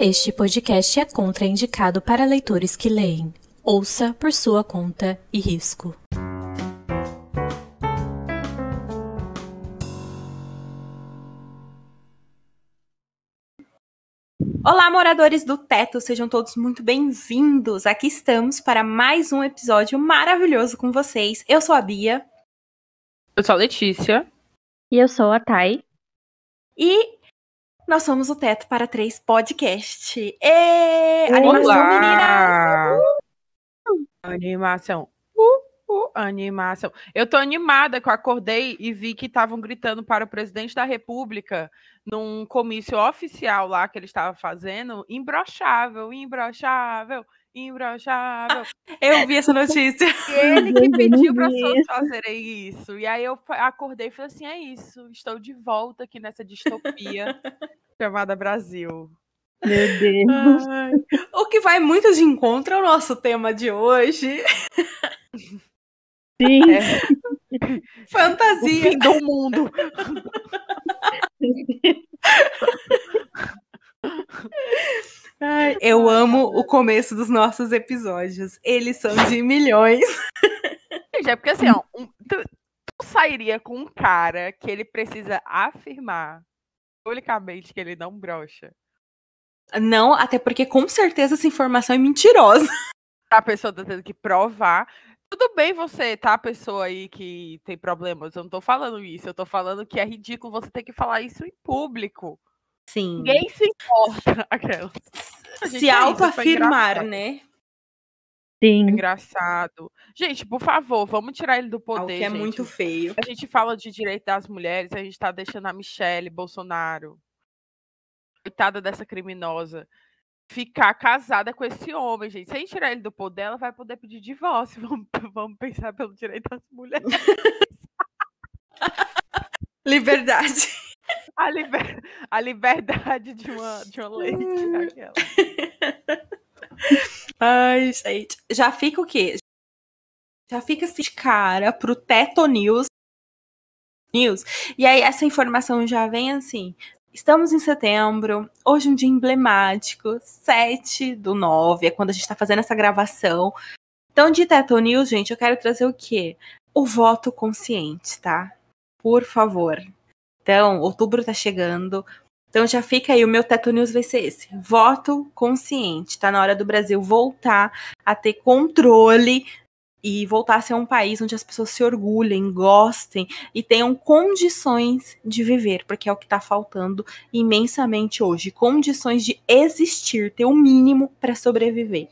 Este podcast é contraindicado para leitores que leem. Ouça por sua conta e risco. Olá, moradores do teto, sejam todos muito bem-vindos. Aqui estamos para mais um episódio maravilhoso com vocês. Eu sou a Bia. Eu sou a Letícia. E eu sou a Thay. E nós somos o Teto para Três Podcast. E... Animação, meninas! Animação. Uh, uh, animação. Eu tô animada que eu acordei e vi que estavam gritando para o presidente da República num comício oficial lá que ele estava fazendo, imbrochável, imbrochável, imbrochável. Eu vi essa notícia. Ele que pediu para as pessoas isso. fazerem isso. E aí eu acordei e falei assim: é isso, estou de volta aqui nessa distopia chamada Brasil. Meu Deus. Ai, O que vai muito de encontro ao nosso tema de hoje. Sim. É, o Fantasia. fim do mundo. Ai, eu amo o começo dos nossos episódios. Eles são de milhões. Gente, é porque assim, ó, um- tu, tu sairia com um cara que ele precisa afirmar publicamente que ele não brocha. Não, até porque com certeza essa informação é mentirosa. A pessoa tá tendo que provar. Tudo bem você, tá? A pessoa aí que tem problemas. Eu não tô falando isso. Eu tô falando que é ridículo você ter que falar isso em público. Sim. Ninguém se importa. Aquela. Se é autoafirmar, né? Sim. Engraçado. Gente, por favor, vamos tirar ele do Algo poder. que é gente. muito feio. A gente fala de direito das mulheres, a gente tá deixando a Michelle Bolsonaro, coitada dessa criminosa, ficar casada com esse homem, gente. Se a gente tirar ele do poder, ela vai poder pedir divórcio. Vamos, vamos pensar pelo direito das mulheres. Liberdade. A, liber- a liberdade de uma, de uma lei. aquela. Ai, gente. Já fica o quê? Já fica assim de cara pro Teto News. News. E aí, essa informação já vem assim. Estamos em setembro, hoje é um dia emblemático, 7 do 9, é quando a gente tá fazendo essa gravação. Então, de Teto News, gente, eu quero trazer o quê? O voto consciente, tá? Por favor. Então, outubro tá chegando. Então já fica aí, o meu Teto News vai ser esse. Voto consciente. Tá na hora do Brasil voltar a ter controle e voltar a ser um país onde as pessoas se orgulhem, gostem e tenham condições de viver, porque é o que tá faltando imensamente hoje. Condições de existir, ter o mínimo para sobreviver.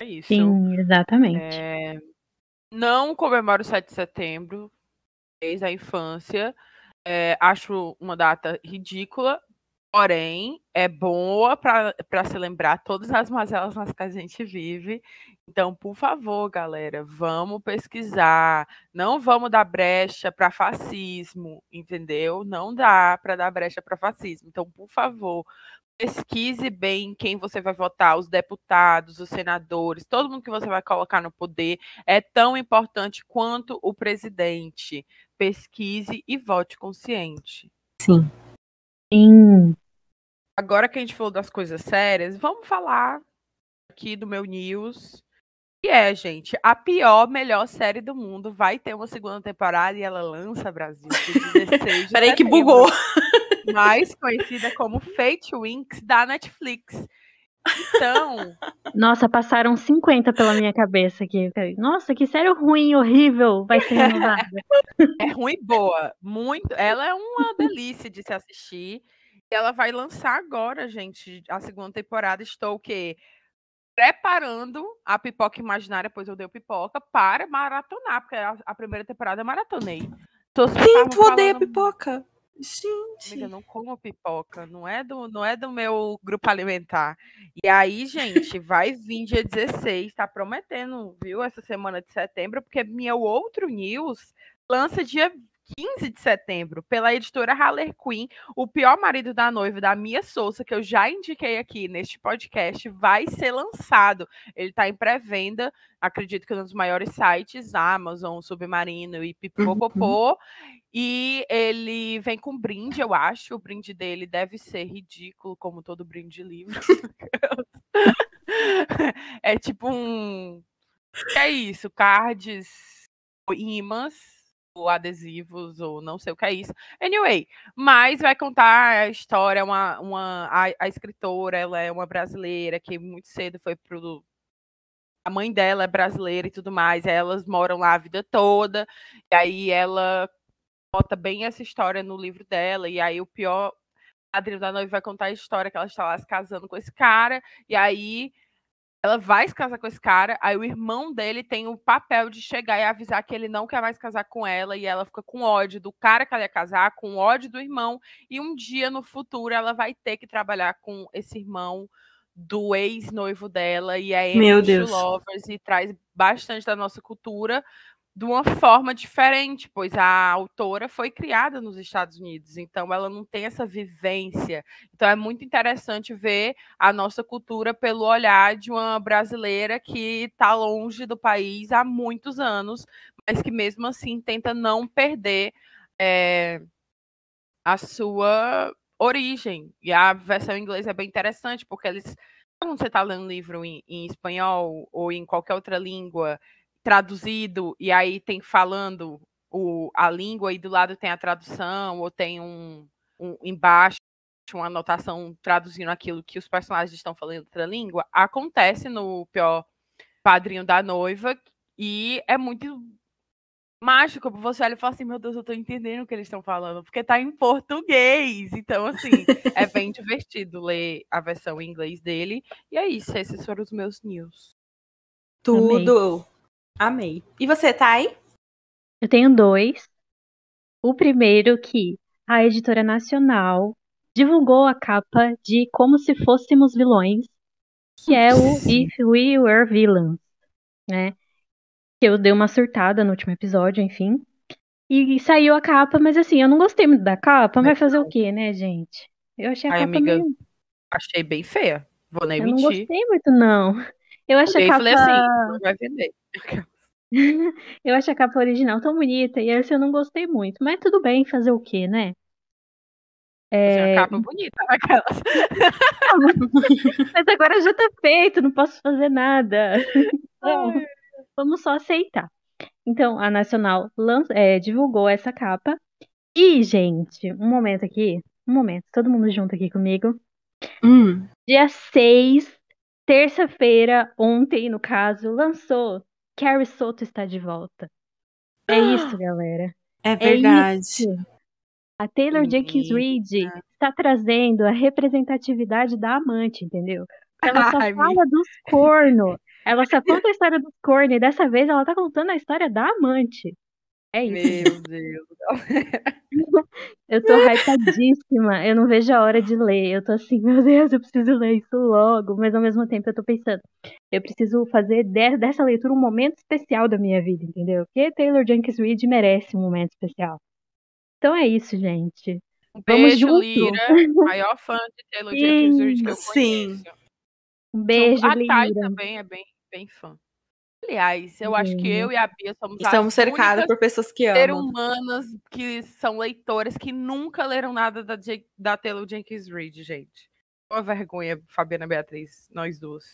É isso. Sim, exatamente. É, não comemoro o 7 de setembro, desde a infância. É, acho uma data ridícula, porém é boa para se lembrar todas as mazelas nas que a gente vive. Então, por favor, galera, vamos pesquisar. Não vamos dar brecha para fascismo, entendeu? Não dá para dar brecha para fascismo. Então, por favor, pesquise bem quem você vai votar, os deputados, os senadores, todo mundo que você vai colocar no poder é tão importante quanto o presidente. Pesquise e vote consciente. Sim. Sim. Agora que a gente falou das coisas sérias, vamos falar aqui do meu news. Que é, gente, a pior, melhor série do mundo. Vai ter uma segunda temporada e ela lança Brasil. dia 16 de Peraí que bugou. mais conhecida como Fate Winx da Netflix. Então, Nossa, passaram 50 pela minha cabeça aqui. Nossa, que sério ruim, horrível. Vai ser renovada. é ruim e boa, muito. Ela é uma delícia de se assistir. E ela vai lançar agora, gente, a segunda temporada. Estou o quê? Preparando a pipoca imaginária, pois eu dei pipoca, para maratonar, porque a, a primeira temporada eu maratonei. Tô Sim, tu odeia falando- pipoca. Gente. Amiga, eu não como pipoca, não é do, não é do meu grupo alimentar. E aí, gente, vai vir dia 16, tá prometendo, viu, essa semana de setembro, porque meu outro news lança dia 15 de setembro, pela editora Haller Quinn, O Pior Marido da Noiva, da Mia Souza, que eu já indiquei aqui neste podcast, vai ser lançado. Ele está em pré-venda, acredito que nos maiores sites, Amazon, Submarino e Pipopopô. Uhum. E ele vem com brinde, eu acho. O brinde dele deve ser ridículo, como todo brinde de livro. é tipo um. É isso, cards, imãs adesivos, ou não sei o que é isso. Anyway, mas vai contar a história, uma, uma, a, a escritora, ela é uma brasileira que muito cedo foi pro. A mãe dela é brasileira e tudo mais, elas moram lá a vida toda, e aí ela bota bem essa história no livro dela, e aí o pior padrinho da noiva vai contar a história que ela está lá se casando com esse cara, e aí ela vai se casar com esse cara, aí o irmão dele tem o papel de chegar e avisar que ele não quer mais casar com ela, e ela fica com ódio do cara que ela ia casar, com ódio do irmão, e um dia no futuro ela vai ter que trabalhar com esse irmão do ex-noivo dela, e é Meu Deus. Lovers, e traz bastante da nossa cultura, de uma forma diferente, pois a autora foi criada nos Estados Unidos, então ela não tem essa vivência. Então é muito interessante ver a nossa cultura pelo olhar de uma brasileira que está longe do país há muitos anos, mas que mesmo assim tenta não perder é, a sua origem. E a versão em inglês é bem interessante, porque eles. Quando você está lendo um livro em, em espanhol ou em qualquer outra língua, traduzido e aí tem falando o, a língua e do lado tem a tradução ou tem um, um embaixo uma anotação traduzindo aquilo que os personagens estão falando em outra língua, acontece no pior padrinho da noiva e é muito mágico para você olha e fala assim, meu Deus, eu tô entendendo o que eles estão falando, porque tá em português. Então, assim, é bem divertido ler a versão em inglês dele. E é isso, esses foram os meus news. Tudo. Amei. Amei. E você, Thay? Eu tenho dois. O primeiro que a editora nacional divulgou a capa de Como Se Fôssemos Vilões, que é o If We Were Villains, né? Que eu dei uma surtada no último episódio, enfim. E saiu a capa, mas assim, eu não gostei muito da capa, vai fazer o quê, né, gente? Eu achei a Ai, capa amiga, meio... achei bem feia. Vou nem Eu mentir. não gostei muito, não. Eu acho a capa... falei assim, não vai vender. eu acho a capa original tão bonita e essa eu não gostei muito. Mas tudo bem, fazer o quê, né? É, a capa bonita, aquelas. Mas agora já tá feito, não posso fazer nada. Então, vamos só aceitar. Então, a Nacional é, divulgou essa capa. E, gente, um momento aqui. Um momento, todo mundo junto aqui comigo. Hum. Dia 6, terça-feira, ontem, no caso, lançou Carrie Soto está de volta. É isso, galera. É verdade. isso. A Taylor Jenkins Reid Eita. está trazendo a representatividade da amante, entendeu? Ela só Ai, fala dos corno. Ela só conta a história dos corno e dessa vez ela tá contando a história da amante. É isso. Meu Deus. Eu tô hypadíssima. Eu não vejo a hora de ler. Eu tô assim, meu Deus, eu preciso ler isso logo. Mas ao mesmo tempo eu tô pensando, eu preciso fazer de- dessa leitura um momento especial da minha vida, entendeu? Porque Taylor Jenkins Reid merece um momento especial. Então é isso, gente. Um Vamos beijo, junto. Lira. Maior fã de Taylor Sim, Jenkins Reid que eu sim. conheço. Um beijo, a Thay Lira. também é bem, bem fã. Aliás, eu acho que Sim. eu e a Bia somos Estamos as cercados únicas por pessoas que ser amam. humanas que são leitoras que nunca leram nada da, J- da Taylor Jenkins Reid, gente. Uma vergonha, Fabiana Beatriz, nós duas.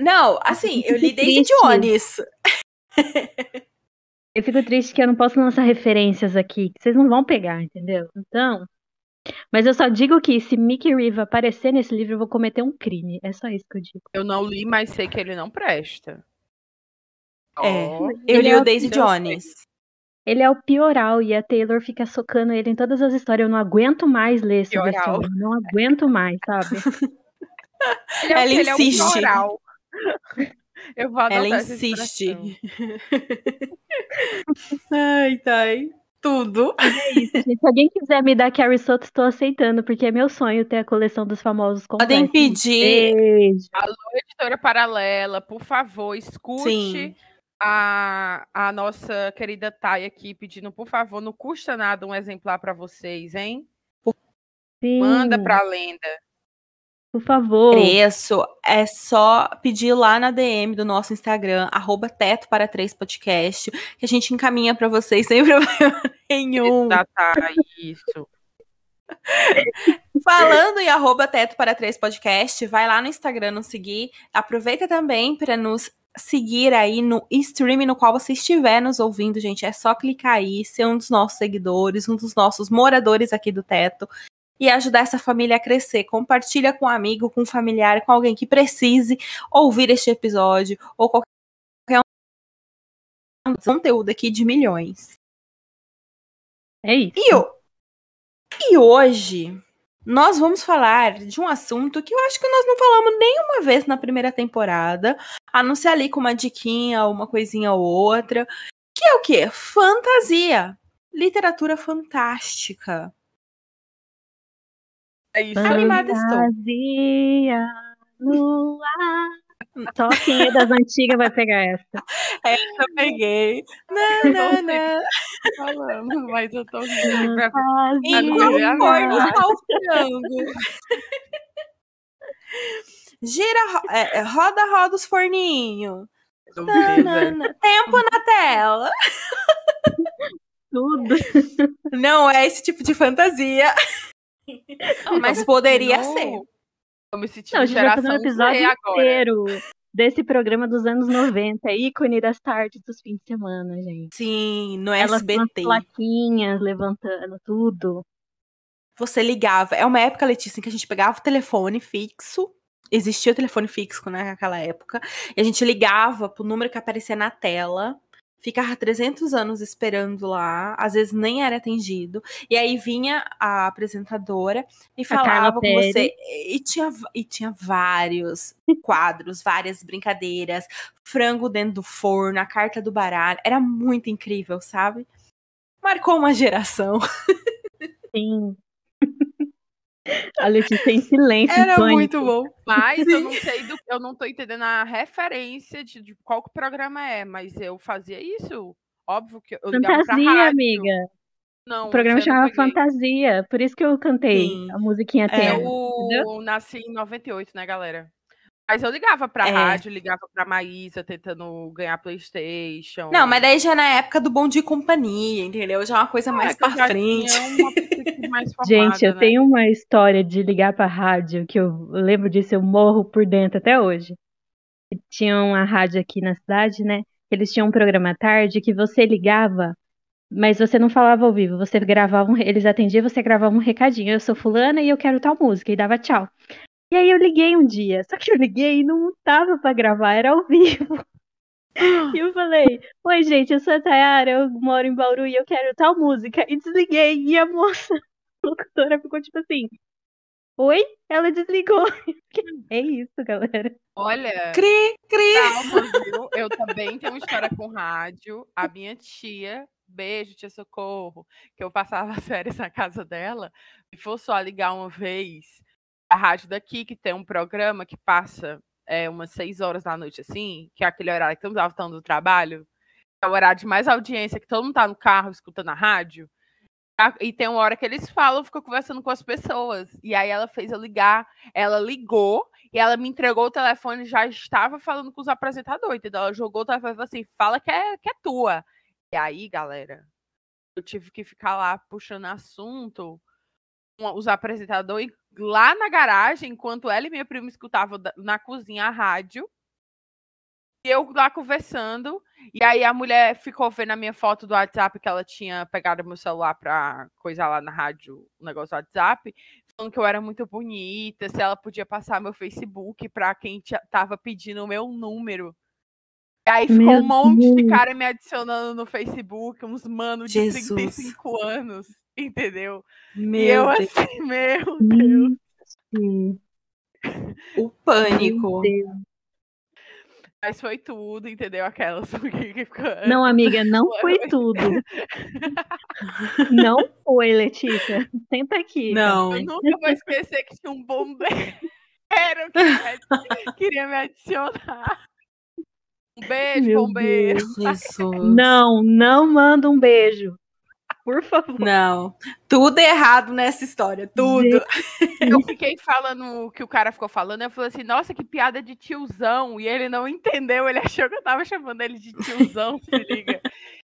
Não, assim, eu li Daisy Triste. Jones. Eu fico triste que eu não posso lançar referências aqui, que vocês não vão pegar, entendeu? Então. Mas eu só digo que se Mickey Reeve aparecer nesse livro, eu vou cometer um crime. É só isso que eu digo. Eu não li, mas sei que ele não presta. É. Eu Ele li é o o Daisy Jones. Ele é o pioral e a Taylor fica socando ele em todas as histórias. Eu não aguento mais ler esse Pioral. Não aguento mais, sabe? ele é, Ela ele é um insiste. floral. Eu vou adotar Ela insiste. Ai, Thay. Tudo. É isso, gente. Se alguém quiser me dar Carrie Soto, estou aceitando, porque é meu sonho ter a coleção dos famosos Podem pedir. Beijo. Alô, editora paralela, por favor, escute Sim. A, a nossa querida Thay aqui pedindo, por favor, não custa nada um exemplar para vocês, hein? Sim, Manda pra lenda. por favor. Preço é só pedir lá na DM do nosso Instagram, arroba teto para três podcast, que a gente encaminha pra vocês sem problema nenhum. Da Thay, isso. Falando em arroba teto para três podcast, vai lá no Instagram nos seguir. Aproveita também para nos seguir aí no stream no qual você estiver nos ouvindo, gente. É só clicar aí, ser um dos nossos seguidores, um dos nossos moradores aqui do teto e ajudar essa família a crescer. Compartilha com um amigo, com um familiar, com alguém que precise ouvir este episódio ou qualquer um conteúdo aqui de milhões. É isso. E, e hoje nós vamos falar de um assunto que eu acho que nós não falamos nenhuma vez na primeira temporada, a não ser ali com uma diquinha, uma coisinha ou outra, que é o quê? Fantasia. Literatura fantástica. É isso. Animada estou. Fantasia no ar. Só quem é das antigas vai pegar essa. Eu peguei. Eu não Não, sei não, não. falando, mas eu tô rindo. pra- Em Agora qual cor a está o frango? Gira, ro- é, é, roda, roda os forninhos. Tempo na tela. Tudo. Não é esse tipo de fantasia. Mas poderia Não, ser. Eu me senti Não, a gente vai fazer um geração episódio inteiro desse programa dos anos 90, ícone das tardes dos fins de semana, gente. Sim, no Elas SBT. plaquinhas levantando tudo. Você ligava. É uma época, Letícia, em que a gente pegava o telefone fixo. Existia o telefone fixo né, naquela época. E a gente ligava pro número que aparecia na tela. Ficava 300 anos esperando lá. Às vezes nem era atendido. E aí vinha a apresentadora e falava com você. E tinha, e tinha vários quadros, várias brincadeiras. Frango dentro do forno, a carta do baralho. Era muito incrível, sabe? Marcou uma geração. Sim. A Letícia em silêncio. Era pânico. muito bom. Mas eu não sei do, eu não tô entendendo a referência de, de qual que programa é, mas eu fazia isso. Óbvio que eu ligava pra Fantasia, rádio. amiga. Não, O programa chamava. Fantasia. Por isso que eu cantei Sim. a musiquinha É, tema. Eu nasci em 98, né, galera? Mas eu ligava pra É. rádio, ligava pra Maísa tentando ganhar Playstation. Não, mas daí já é na época do Bom de Companhia, entendeu? Já é uma coisa É, mais eu pra frente. uma mais formada, Gente, eu né? tenho uma história de ligar pra rádio que eu lembro disso, eu morro por dentro até hoje. Tinha uma rádio aqui na cidade, né? Eles tinham um programa à tarde que você ligava, mas você não falava ao vivo, você gravava um, eles atendiam, você gravava um recadinho. Eu sou fulana e eu quero tal música e dava tchau. E aí eu liguei um dia, só que eu liguei e não tava pra gravar, era ao vivo. E eu falei, oi gente, eu sou a Tayara, eu moro em Bauru e eu quero tal música. E desliguei, e a moça, locutora, ficou tipo assim, oi? Ela desligou. É isso, galera. Olha, Cri, cri. calma, viu? Eu também tenho uma história com rádio. A minha tia, beijo, tia Socorro, que eu passava as férias na casa dela, e for só ligar uma vez a rádio daqui, que tem um programa que passa é, umas seis horas da noite, assim, que é aquele horário que estamos voltando do trabalho, é o horário de mais audiência, que todo mundo tá no carro escutando a rádio. E tem uma hora que eles falam, ficam conversando com as pessoas. E aí ela fez eu ligar, ela ligou e ela me entregou o telefone, já estava falando com os apresentadores, entendeu? Ela jogou o telefone assim: fala que é, que é tua. E aí, galera, eu tive que ficar lá puxando assunto com os apresentadores lá na garagem, enquanto ela e minha prima escutavam na cozinha a rádio. E eu lá conversando. E aí a mulher ficou vendo a minha foto do WhatsApp que ela tinha pegado meu celular pra coisar lá na rádio o negócio do WhatsApp, falando que eu era muito bonita, se ela podia passar meu Facebook pra quem tava pedindo o meu número. E aí ficou Meu um monte de Deus. cara me adicionando no Facebook, uns manos de Jesus. 35 anos, entendeu? e Meu eu Deus. assim, meu Deus. Sim. O pânico. Deus. Mas foi tudo, entendeu? Aquelas que ficou- Não, amiga, não foi tudo. Não foi, Letícia. Senta aqui. Não. Eu nunca vou esquecer que tinha um bombeiro que queria me adicionar. Um beijo, Meu bombeiro. Jesus. Não, não manda um beijo. Por favor. Não. Tudo errado nessa história. Tudo. Eu fiquei falando o que o cara ficou falando. Eu falei assim, nossa, que piada de tiozão. E ele não entendeu. Ele achou que eu tava chamando ele de tiozão, se liga.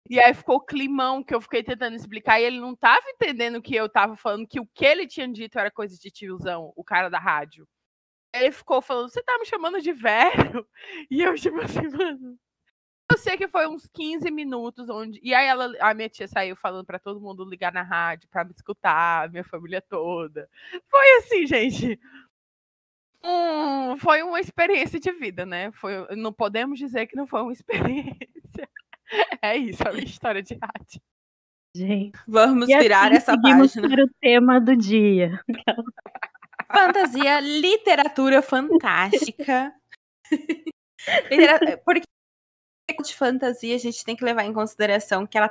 E aí ficou climão que eu fiquei tentando explicar. E ele não tava entendendo que eu tava falando que o que ele tinha dito era coisa de tiozão, o cara da rádio. Ele ficou falando, você tá me chamando de velho? E eu, tipo assim, mano. Eu sei que foi uns 15 minutos onde. E aí ela, a minha tia saiu falando pra todo mundo ligar na rádio pra me escutar, a minha família toda. Foi assim, gente. Hum, foi uma experiência de vida, né? Foi, não podemos dizer que não foi uma experiência. É isso, a minha história de rádio. Gente. Vamos E virar assim essa seguimos página. para o tema do dia. Fantasia, literatura fantástica. Porque de fantasia a gente tem que levar em consideração que ela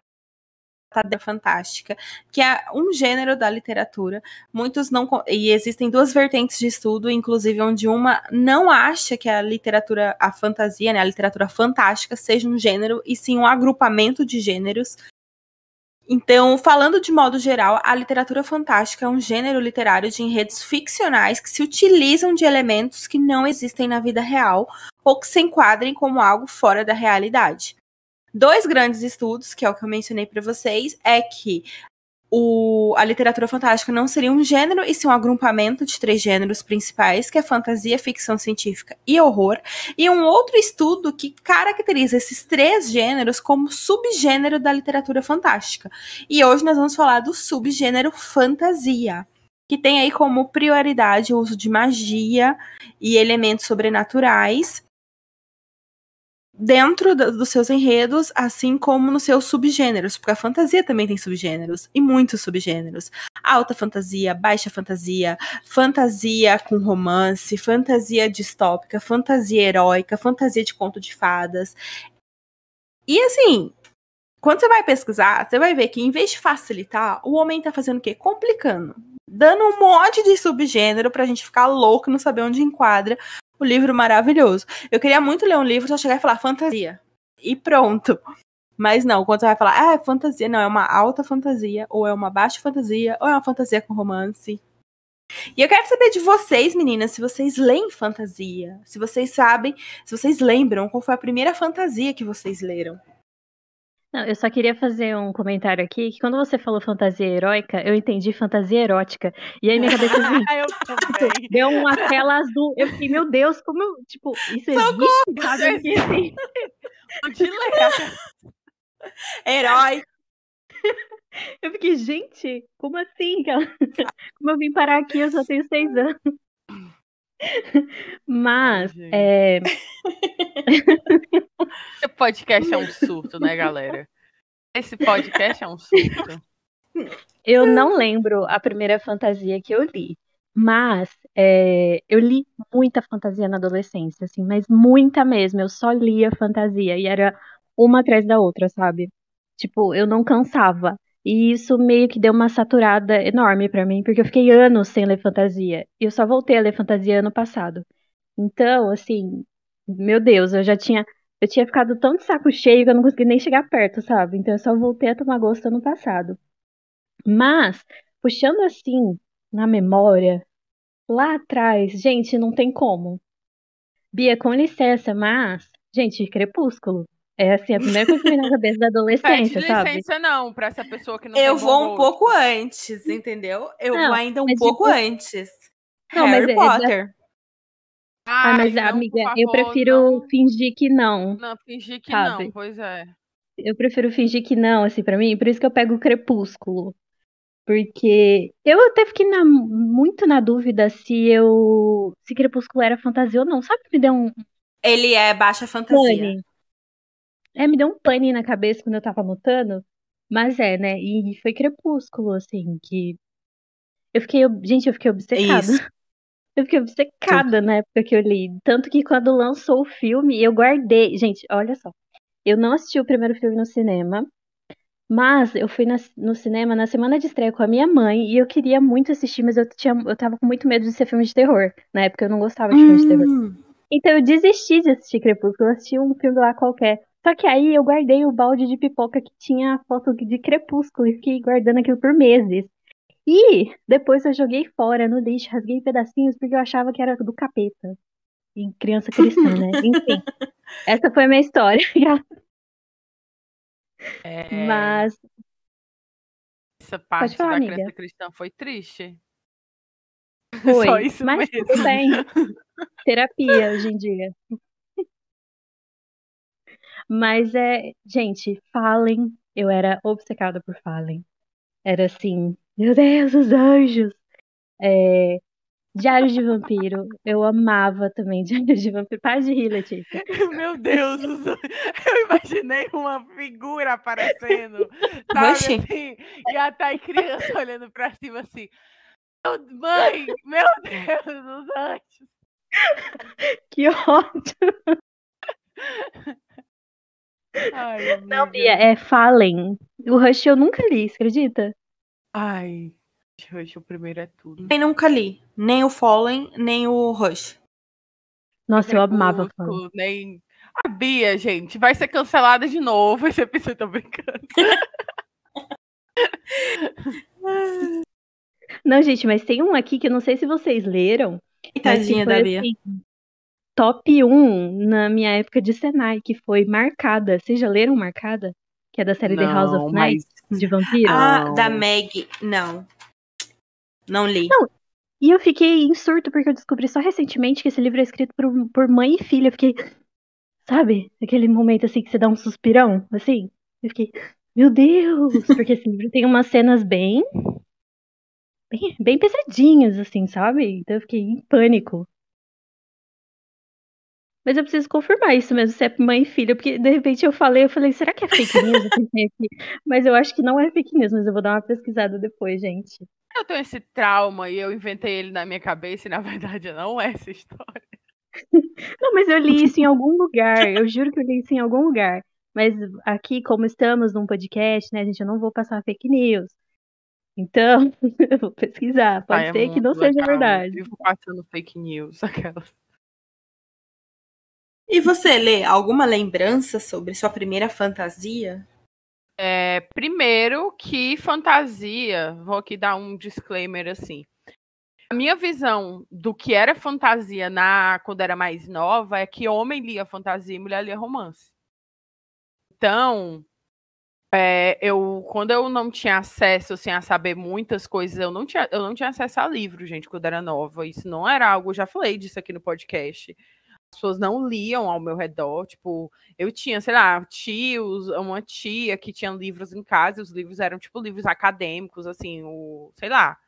tá fantástica, que é um gênero da literatura. Muitos não e existem duas vertentes de estudo, inclusive onde uma não acha que a literatura, a fantasia, né, a literatura fantástica seja um gênero e sim um agrupamento de gêneros. Então, falando de modo geral, a literatura fantástica é um gênero literário de enredos ficcionais que se utilizam de elementos que não existem na vida real ou que se enquadrem como algo fora da realidade. Dois grandes estudos, que é o que eu mencionei para vocês, é que o- a literatura fantástica não seria um gênero, e sim um agrupamento de três gêneros principais, que é fantasia, ficção científica e horror. E um outro estudo que caracteriza esses três gêneros como subgênero da literatura fantástica. E hoje nós vamos falar do subgênero fantasia, que tem aí como prioridade o uso de magia e elementos sobrenaturais dentro dos seus enredos, assim como nos seus subgêneros, porque a fantasia também tem subgêneros e muitos subgêneros. Alta fantasia, baixa fantasia, fantasia com romance, fantasia distópica, fantasia heróica, fantasia de conto de fadas. E assim, quando você vai pesquisar, você vai ver que em vez de facilitar, o homem tá fazendo o quê? Complicando. Dando um monte de subgênero pra gente ficar louco e não saber onde enquadra o livro maravilhoso. Eu queria muito ler um livro, só chegar e falar fantasia. E pronto. Mas não, quando você vai falar, ah, é fantasia, não, é uma alta fantasia, ou é uma baixa fantasia, ou é uma fantasia com romance. E eu quero saber de vocês, meninas, se vocês leem fantasia, se vocês sabem, se vocês lembram qual foi a primeira fantasia que vocês leram. Não, eu só queria fazer um comentário aqui, que quando você falou fantasia heróica, eu entendi fantasia erótica. E aí minha cabeça assim, eu também. deu uma tela azul. Eu fiquei, meu Deus, como eu, tipo, isso existe, sabe? Eu assim, ler. Herói. Eu fiquei, gente, como assim? Como eu vim parar aqui? Eu só tenho seis anos. Mas, Ai, é, Esse podcast é um surto, né, galera? Esse podcast é um surto. eu não lembro a primeira fantasia que eu li. Mas é, eu li muita fantasia na adolescência, assim, mas muita mesmo. Eu só lia fantasia e era uma atrás da outra, sabe? Tipo, eu não cansava. E isso meio que deu uma saturada enorme pra mim, porque eu fiquei anos sem ler fantasia. E eu só voltei a ler fantasia ano passado. Então, assim, meu Deus, eu já tinha. Eu tinha ficado tão de saco cheio que eu não consegui nem chegar perto, sabe? Então eu só voltei a tomar gosto ano passado. Mas, puxando assim, na memória, lá atrás, gente, não tem como. Bia, com licença, mas, gente, Crepúsculo. É assim, a primeira coisa que vem na cabeça da Pede adolescência, sabe? licença, não, pra essa pessoa que não Eu vou um pouco antes, entendeu? Eu Não, vou ainda um mas pouco tipo- antes. Não, mas Harry é- é Potter. Ah, Ai, mas, não, amiga, por eu favor, prefiro Não, fingir que não. não, fingir que sabe? não, pois é. Eu prefiro fingir que não, assim, pra mim. Por isso que eu pego o Crepúsculo. Porque eu até fiquei na- muito na dúvida se eu. se Crepúsculo era fantasia ou não. Sabe que me deu um Ele é baixa fantasia. pane? É, me deu um pane na cabeça quando eu tava anotando. Mas é, né? E foi Crepúsculo, assim, que. Eu fiquei. Gente, eu fiquei obcecada. Isso. Eu fiquei obcecada na época que eu li. Tanto que quando lançou o filme, eu guardei. Gente, olha só. Eu não assisti o primeiro filme no cinema, mas eu fui na- no cinema na semana de estreia com a minha mãe e eu queria muito assistir, mas eu, tinha, eu tava com muito medo de ser filme de terror. Na época eu não gostava de filme de terror. Hum, Então eu desisti de assistir Crepúsculo, eu assisti um filme lá qualquer. Só que aí eu guardei o balde de pipoca que tinha a foto de Crepúsculo e fiquei guardando aquilo por meses. E depois eu joguei fora no lixo, rasguei pedacinhos porque eu achava que era do capeta. Em criança cristã, né? Enfim. Essa foi a minha história. É, Mas essa parte falar, da amiga. criança cristã foi triste. foi. Só isso Mas mesmo. tudo bem. Terapia hoje em dia. Mas é, gente, Fallen, eu era obcecada por Fallen. Era assim, meu Deus, os anjos. É, Diário de Vampiro, eu amava também Diário de Vampiro. Para de rir, Letícia. Meu Deus, os- eu imaginei uma figura aparecendo, sabe assim, e a Thay criança olhando pra cima assim, "Meu- mãe, meu Deus, os anjos. Que ódio. Ai, Não. Bia, é Fallen. O Rush eu nunca li, você acredita? Ai, hoje o primeiro é tudo. Nem nunca li. Nem o Fallen, nem o Rush. Nossa, eu amava Fallen. Nem... A Bia, gente, vai ser cancelada de novo esse episódio, tô brincando. Não, gente, mas tem um aqui que eu não sei se vocês leram. Tadinha da Bia. assim, top 1 na minha época de Senai, que foi Marcada. Vocês já leram Marcada? Que é da série The House Não, of Night, mas de vampiro. Ah, Não. da Meg. Não. Não li. E eu fiquei em surto porque eu descobri só recentemente que esse livro é escrito por, por mãe e filha. Eu fiquei, sabe? Aquele momento assim que você dá um suspirão, assim. Eu fiquei, meu Deus! Porque esse livro tem umas cenas bem, bem, bem pesadinhas, assim, sabe? Então eu fiquei em pânico. Mas eu preciso confirmar isso mesmo, se é mãe e filha, porque de repente eu falei, eu falei, será que é fake news? Eu. Mas eu acho que não é fake news, mas eu vou dar uma pesquisada depois, gente. eu tenho esse trauma e eu inventei ele na minha cabeça e na verdade não é essa história. Não, mas eu li isso em algum lugar. Eu juro que eu li isso em algum lugar. Mas aqui, como estamos num podcast, né, gente, eu não vou passar fake news. Então, eu vou pesquisar. Pode Ai, ser que não seja eu verdade. Vivo passando fake news, aquelas. E você lê alguma lembrança sobre sua primeira fantasia? É, primeiro que fantasia, vou aqui dar um disclaimer assim. A minha visão do que era fantasia na quando era mais nova é que homem lia fantasia e mulher lia romance. Então, é, eu quando eu não tinha acesso assim, a saber muitas coisas, eu não tinha, eu não tinha acesso a livro, gente, quando era nova. Isso não era algo, já falei disso aqui no podcast. As pessoas não liam ao meu redor, tipo, eu tinha, sei lá, tios, uma tia que tinha livros em casa, e os livros eram tipo livros acadêmicos, assim, o, sei lá,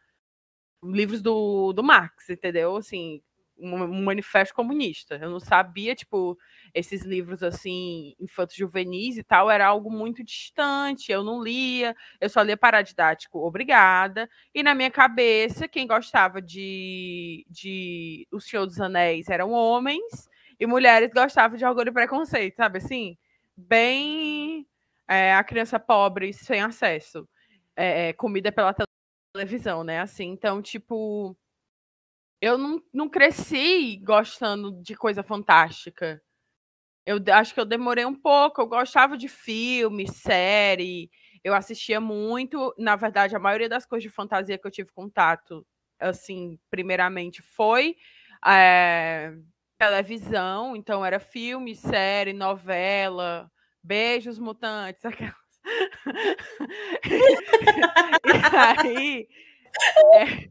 livros do, do Marx, entendeu? Assim, um, um manifesto comunista. Eu não sabia, tipo, esses livros assim, infantos juvenis e tal, era algo muito distante, eu não lia, eu só lia paradidático, obrigada. E na minha cabeça, quem gostava de, de O Senhor dos Anéis eram homens, e mulheres gostavam de Orgulho e Preconceito, sabe assim? Bem é, a criança pobre sem acesso. É, é, comida pela televisão, né? Assim, então, tipo, eu não, não cresci gostando de coisa fantástica. Eu acho que eu demorei um pouco. Eu gostava de filme, série. Eu assistia muito. Na verdade, a maioria das coisas de fantasia que eu tive contato, assim, primeiramente, foi é, televisão. Então, era filme, série, novela, beijos mutantes, aquelas. e aí. é,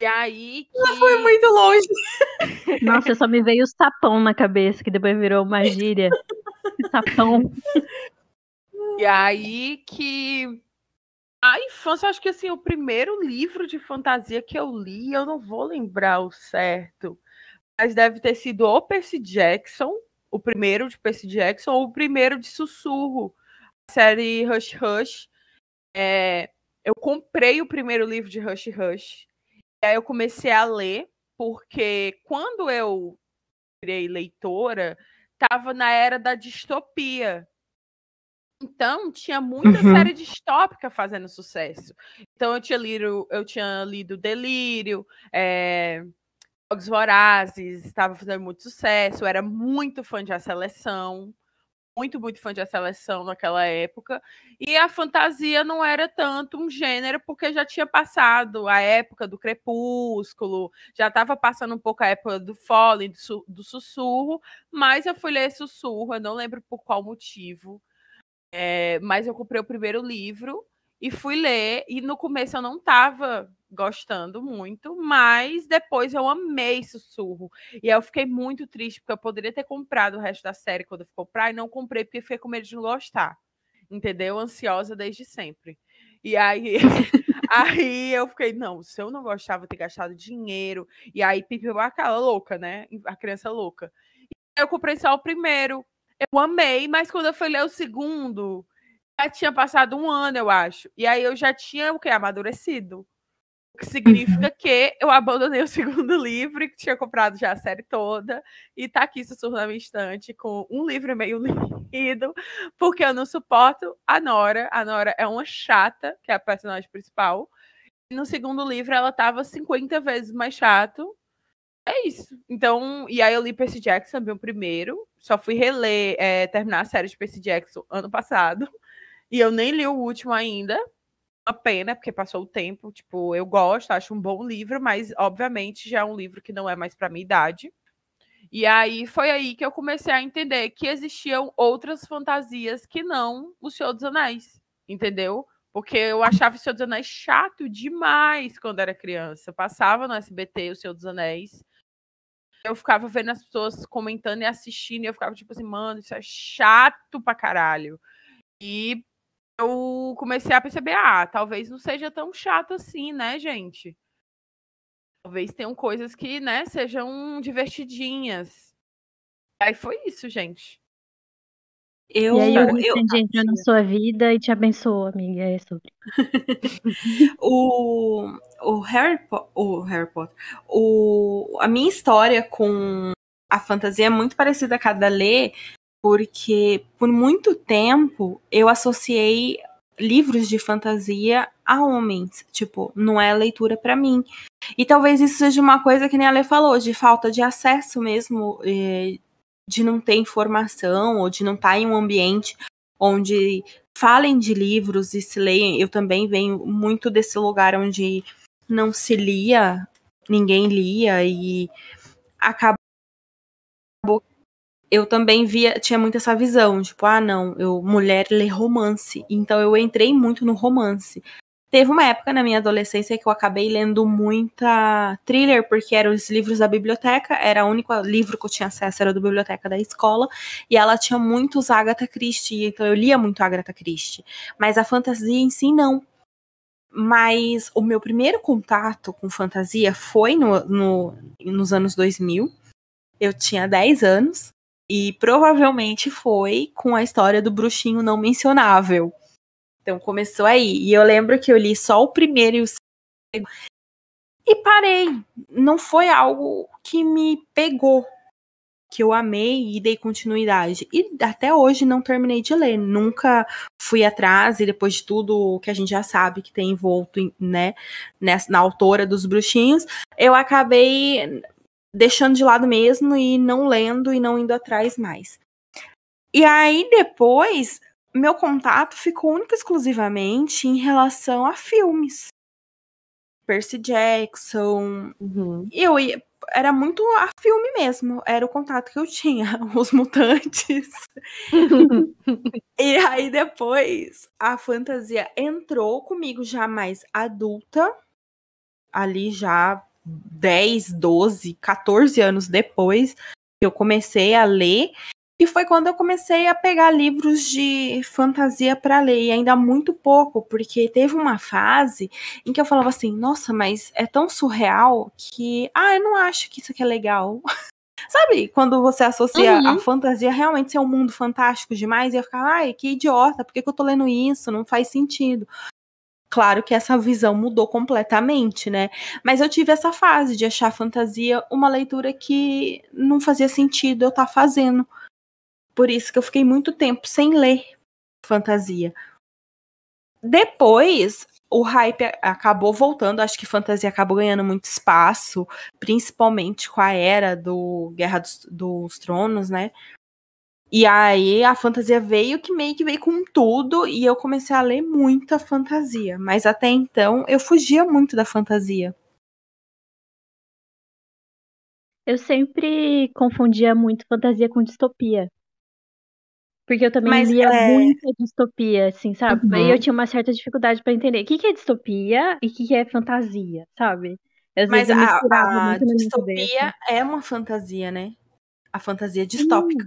e aí que. Foi muito longe. Nossa, só me veio o sapão na cabeça, que depois virou uma gíria. Sapão. E aí que a infância, acho que assim, o primeiro livro de fantasia que eu li, eu não vou lembrar o certo, mas deve ter sido o Percy Jackson, o primeiro de Percy Jackson, ou o primeiro de Sussurro, a série Rush Rush. É, eu comprei o primeiro livro de Rush Rush, e aí eu comecei a ler, porque quando eu virei leitora, estava na era da distopia. Então, tinha muita Uhum. série distópica fazendo sucesso. Então, eu tinha lido, eu tinha lido Delírio, é, Jogos Vorazes estava fazendo muito sucesso, era muito fã de A Seleção, muito, muito fã de A Seleção naquela época, e a fantasia não era tanto um gênero, porque já tinha passado a época do Crepúsculo, já estava passando um pouco a época do Fallen, do, do Sussurro, mas eu fui ler Sussurro, eu não lembro por qual motivo, é, mas eu comprei o primeiro livro, e fui ler, e no começo eu não estava gostando muito, mas depois eu amei Sussurro. E eu fiquei muito triste, porque eu poderia ter comprado o resto da série quando eu fui comprar, e não comprei porque fiquei com medo de não gostar. Entendeu? Ansiosa desde sempre. E aí, aí eu fiquei, não, se eu não gostava, eu ter gastado dinheiro. E aí, Pipi aquela louca, né? A criança louca. E eu comprei só o primeiro. Eu amei, mas quando eu fui ler o segundo, já tinha passado um ano, eu acho. E aí eu já tinha o quê? Amadurecido. O que significa uhum. que eu abandonei o segundo livro, que tinha comprado já a série toda, e tá aqui sussurro na minha estante com um livro e meio lido, porque eu não suporto a Nora. A Nora é uma chata, que é a personagem principal. E no segundo livro ela tava 50 vezes mais chato. É isso. Então, e aí eu li Percy Jackson o primeiro. Só fui reler, é, terminar a série de Percy Jackson ano passado. E eu nem li o último ainda, uma pena, porque passou o tempo. Tipo, eu gosto, acho um bom livro, mas obviamente já é um livro que não é mais para minha idade. E aí foi aí que eu comecei a entender que existiam outras fantasias que não o Senhor dos Anéis, entendeu? Porque eu achava o Senhor dos Anéis chato demais quando era criança. Eu passava no SBT o Senhor dos Anéis. Eu ficava vendo as pessoas comentando e assistindo, e eu ficava tipo assim, mano, isso é chato pra caralho. E eu comecei a perceber, ah, talvez não seja tão chato assim, né, gente? Talvez tenham coisas que, né, sejam divertidinhas. Aí foi isso, gente. Eu, e aí o eu, entra na sua vida e te abençoa, amiga. É sobre. o, o, Harry o Harry Potter. O, a minha história com a fantasia é muito parecida com a da Lê, porque por muito tempo eu associei livros de fantasia a homens, tipo, não é leitura para mim. E talvez isso seja uma coisa que nem a Lê falou, de falta de acesso mesmo, eh, de não ter informação, ou de não estar tá em um ambiente onde falem de livros e se leem. Eu também venho muito desse lugar onde não se lia, ninguém lia, e acabou eu também via, tinha muito essa visão, tipo, ah, não, eu mulher lê romance. Então eu entrei muito no romance. Teve uma época na minha adolescência que eu acabei lendo muita thriller, porque eram os livros da biblioteca, era o único livro que eu tinha acesso, era da biblioteca da escola, e ela tinha muitos Agatha Christie, então eu lia muito Agatha Christie. Mas a fantasia em si, não. Mas o meu primeiro contato com fantasia foi no, no, nos anos 2000. Eu tinha 10 anos, e provavelmente foi com a história do bruxinho não mencionável. Então começou aí. E eu lembro que eu li só o primeiro e o segundo. E parei. Não foi algo que me pegou. Que eu amei e dei continuidade. E até hoje não terminei de ler. Nunca fui atrás, e depois de tudo que a gente já sabe que tem envolto, né, nessa, na autora dos bruxinhos, eu acabei deixando de lado mesmo e não lendo e não indo atrás mais. E aí depois, meu contato ficou único exclusivamente em relação a filmes. Percy Jackson. Uhum. Eu ia, era muito a filme mesmo, era o contato que eu tinha, os mutantes. e aí depois a fantasia entrou comigo já mais adulta, ali já 10, 12, 14 anos depois eu comecei a ler. E foi quando eu comecei a pegar livros de fantasia para ler, e ainda muito pouco, porque teve uma fase em que eu falava assim: nossa, mas é tão surreal que, ah, eu não acho que isso aqui é legal. Sabe, quando você associa uhum. a fantasia realmente ser um mundo fantástico demais, e eu ficava, ai, que idiota, por que, que eu tô lendo isso? Não faz sentido. Claro que essa visão mudou completamente, né? Mas eu tive essa fase de achar fantasia uma leitura que não fazia sentido eu estar tá fazendo. Por isso que eu fiquei muito tempo sem ler fantasia. Depois, o hype acabou voltando, acho que fantasia acabou ganhando muito espaço, principalmente com a era do Guerra dos, dos Tronos, né? E aí a fantasia veio que meio que veio com tudo e eu comecei a ler muita fantasia, mas até então eu fugia muito da fantasia. Eu sempre confundia muito fantasia com distopia. Porque eu também Mas, lia é... muita distopia, assim, sabe? Uhum. E eu tinha uma certa dificuldade para entender o que, que é distopia e o que, que é fantasia, sabe? Às Mas a, a distopia é uma fantasia, né? A fantasia distópica.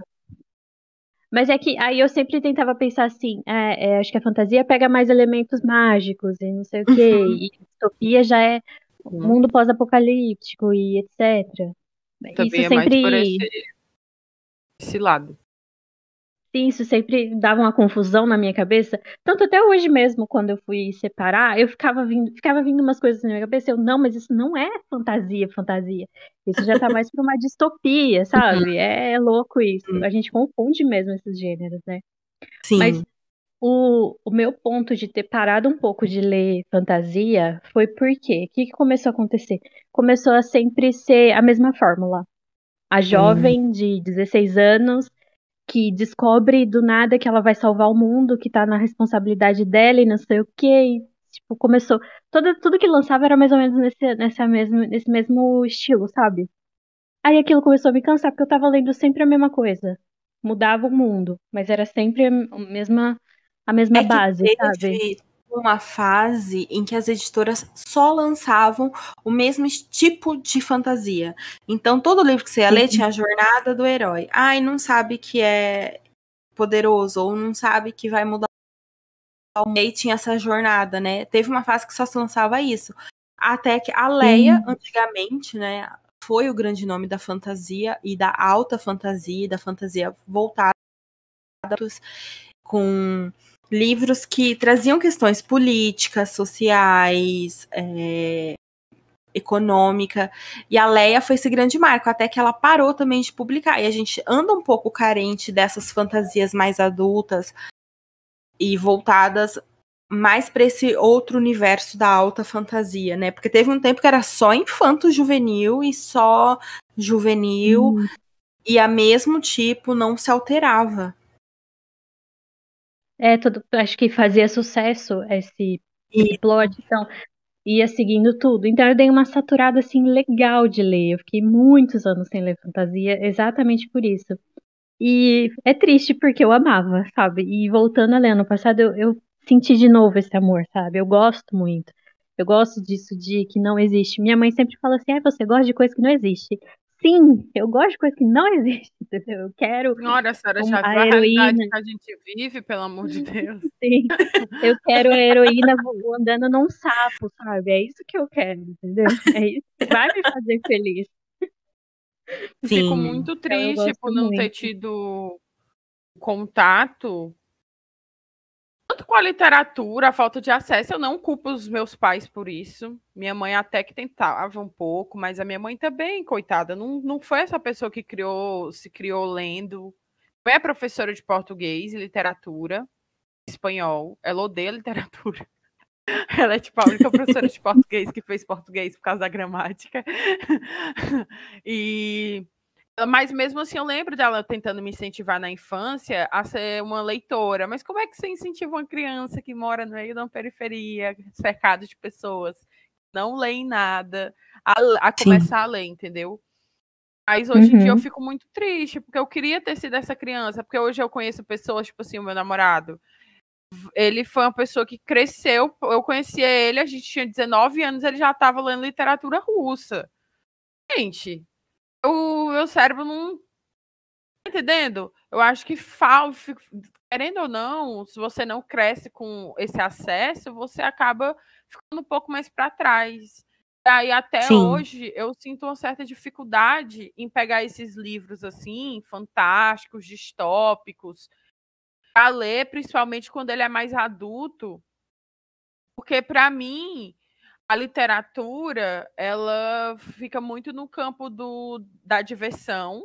Mas é que aí eu sempre tentava pensar assim, é, é, acho que a fantasia pega mais elementos mágicos e não sei o quê, Uhum. e a distopia já é Uhum. mundo pós-apocalíptico e etc. Também Isso é mais por sempre, esse, esse lado. Sim, isso sempre dava uma confusão na minha cabeça. Tanto até hoje mesmo, quando eu fui separar, eu ficava vindo, ficava vindo umas coisas na minha cabeça, eu, não, mas isso não é fantasia, fantasia. Isso já tá mais pra uma distopia, sabe? É, é louco isso. Uhum. A gente confunde mesmo esses gêneros, né? Sim. Mas o, o meu ponto de ter parado um pouco de ler fantasia foi porque o que, que começou a acontecer? Começou a sempre ser a mesma fórmula. A jovem de 16 anos que descobre do nada que ela vai salvar o mundo, que tá na responsabilidade dela e não sei o quê. E, tipo, começou. Todo, tudo que lançava era mais ou menos nesse, nessa mesmo, nesse mesmo estilo, sabe? Aí aquilo começou a me cansar, porque eu tava lendo sempre a mesma coisa. Mudava o mundo, mas era sempre a mesma, a mesma É base, teve sabe? Uma fase em que as editoras só lançavam o mesmo tipo de fantasia. Então, todo livro que você ia ler Sim. tinha a jornada do herói. Ai, não sabe que é poderoso, ou não sabe que vai mudar. E aí tinha essa jornada, né? Teve uma fase que só se lançava isso. Até que a Leia, antigamente, né, foi o grande nome da fantasia e da alta fantasia, da fantasia voltada com livros que traziam questões políticas, sociais, é, econômica. E a Leia foi esse grande marco, até que ela parou também de publicar. E a gente anda um pouco carente dessas fantasias mais adultas e voltadas mais para esse outro universo da alta fantasia, né? Porque teve um tempo que era só infanto juvenil e só juvenil Hum. e a mesmo tipo não se alterava. É, tudo, acho que fazia sucesso esse, esse plot, então ia seguindo tudo. Então eu dei uma saturada assim legal de ler. Eu fiquei muitos anos sem ler fantasia, exatamente por isso. E é triste porque eu amava, sabe? E voltando a ler ano passado, eu, eu senti de novo esse amor, sabe? Eu gosto muito. Eu gosto disso de que não existe. Minha mãe sempre fala assim: ah, você gosta de coisa que não existe. Sim, eu gosto de coisa que não existe, entendeu? Eu quero Senhora, a senhora já a viu a realidade heroína. que a gente vive, pelo amor de Deus. Sim, eu quero a heroína andando num sapo, sabe? É isso que eu quero, entendeu? É isso que vai me fazer feliz. Fico Sim. muito triste gosto por não ter muito. tido contato com a literatura, a falta de acesso. Eu não culpo os meus pais por isso. Minha mãe até que tentava um pouco, mas a minha mãe também, coitada, não, não foi essa pessoa que criou, se criou lendo. Não é professora de português e literatura, espanhol. Ela odeia literatura. Ela é tipo a única professora de português que fez português por causa da gramática. E mas mesmo assim eu lembro dela tentando me incentivar na infância a ser uma leitora. Mas como é que você incentiva uma criança que mora no meio de uma periferia, cercado de pessoas que não leem nada, a, a Sim. começar a ler, entendeu? Mas hoje em dia eu Uhum. fico muito triste, porque eu queria ter sido essa criança, porque hoje eu conheço pessoas, tipo assim, o meu namorado, ele foi uma pessoa que cresceu, eu conhecia ele, a gente tinha 19 anos, ele já estava lendo literatura russa. Gente, o meu cérebro não. Tá entendendo? Eu acho que falta. Querendo ou não, se você não cresce com esse acesso, você acaba ficando um pouco mais para trás. E aí, até Sim. hoje, eu sinto uma certa dificuldade em pegar esses livros assim, fantásticos, distópicos, para ler, principalmente quando ele é mais adulto. Porque, para mim, a literatura ela fica muito no campo do, da diversão.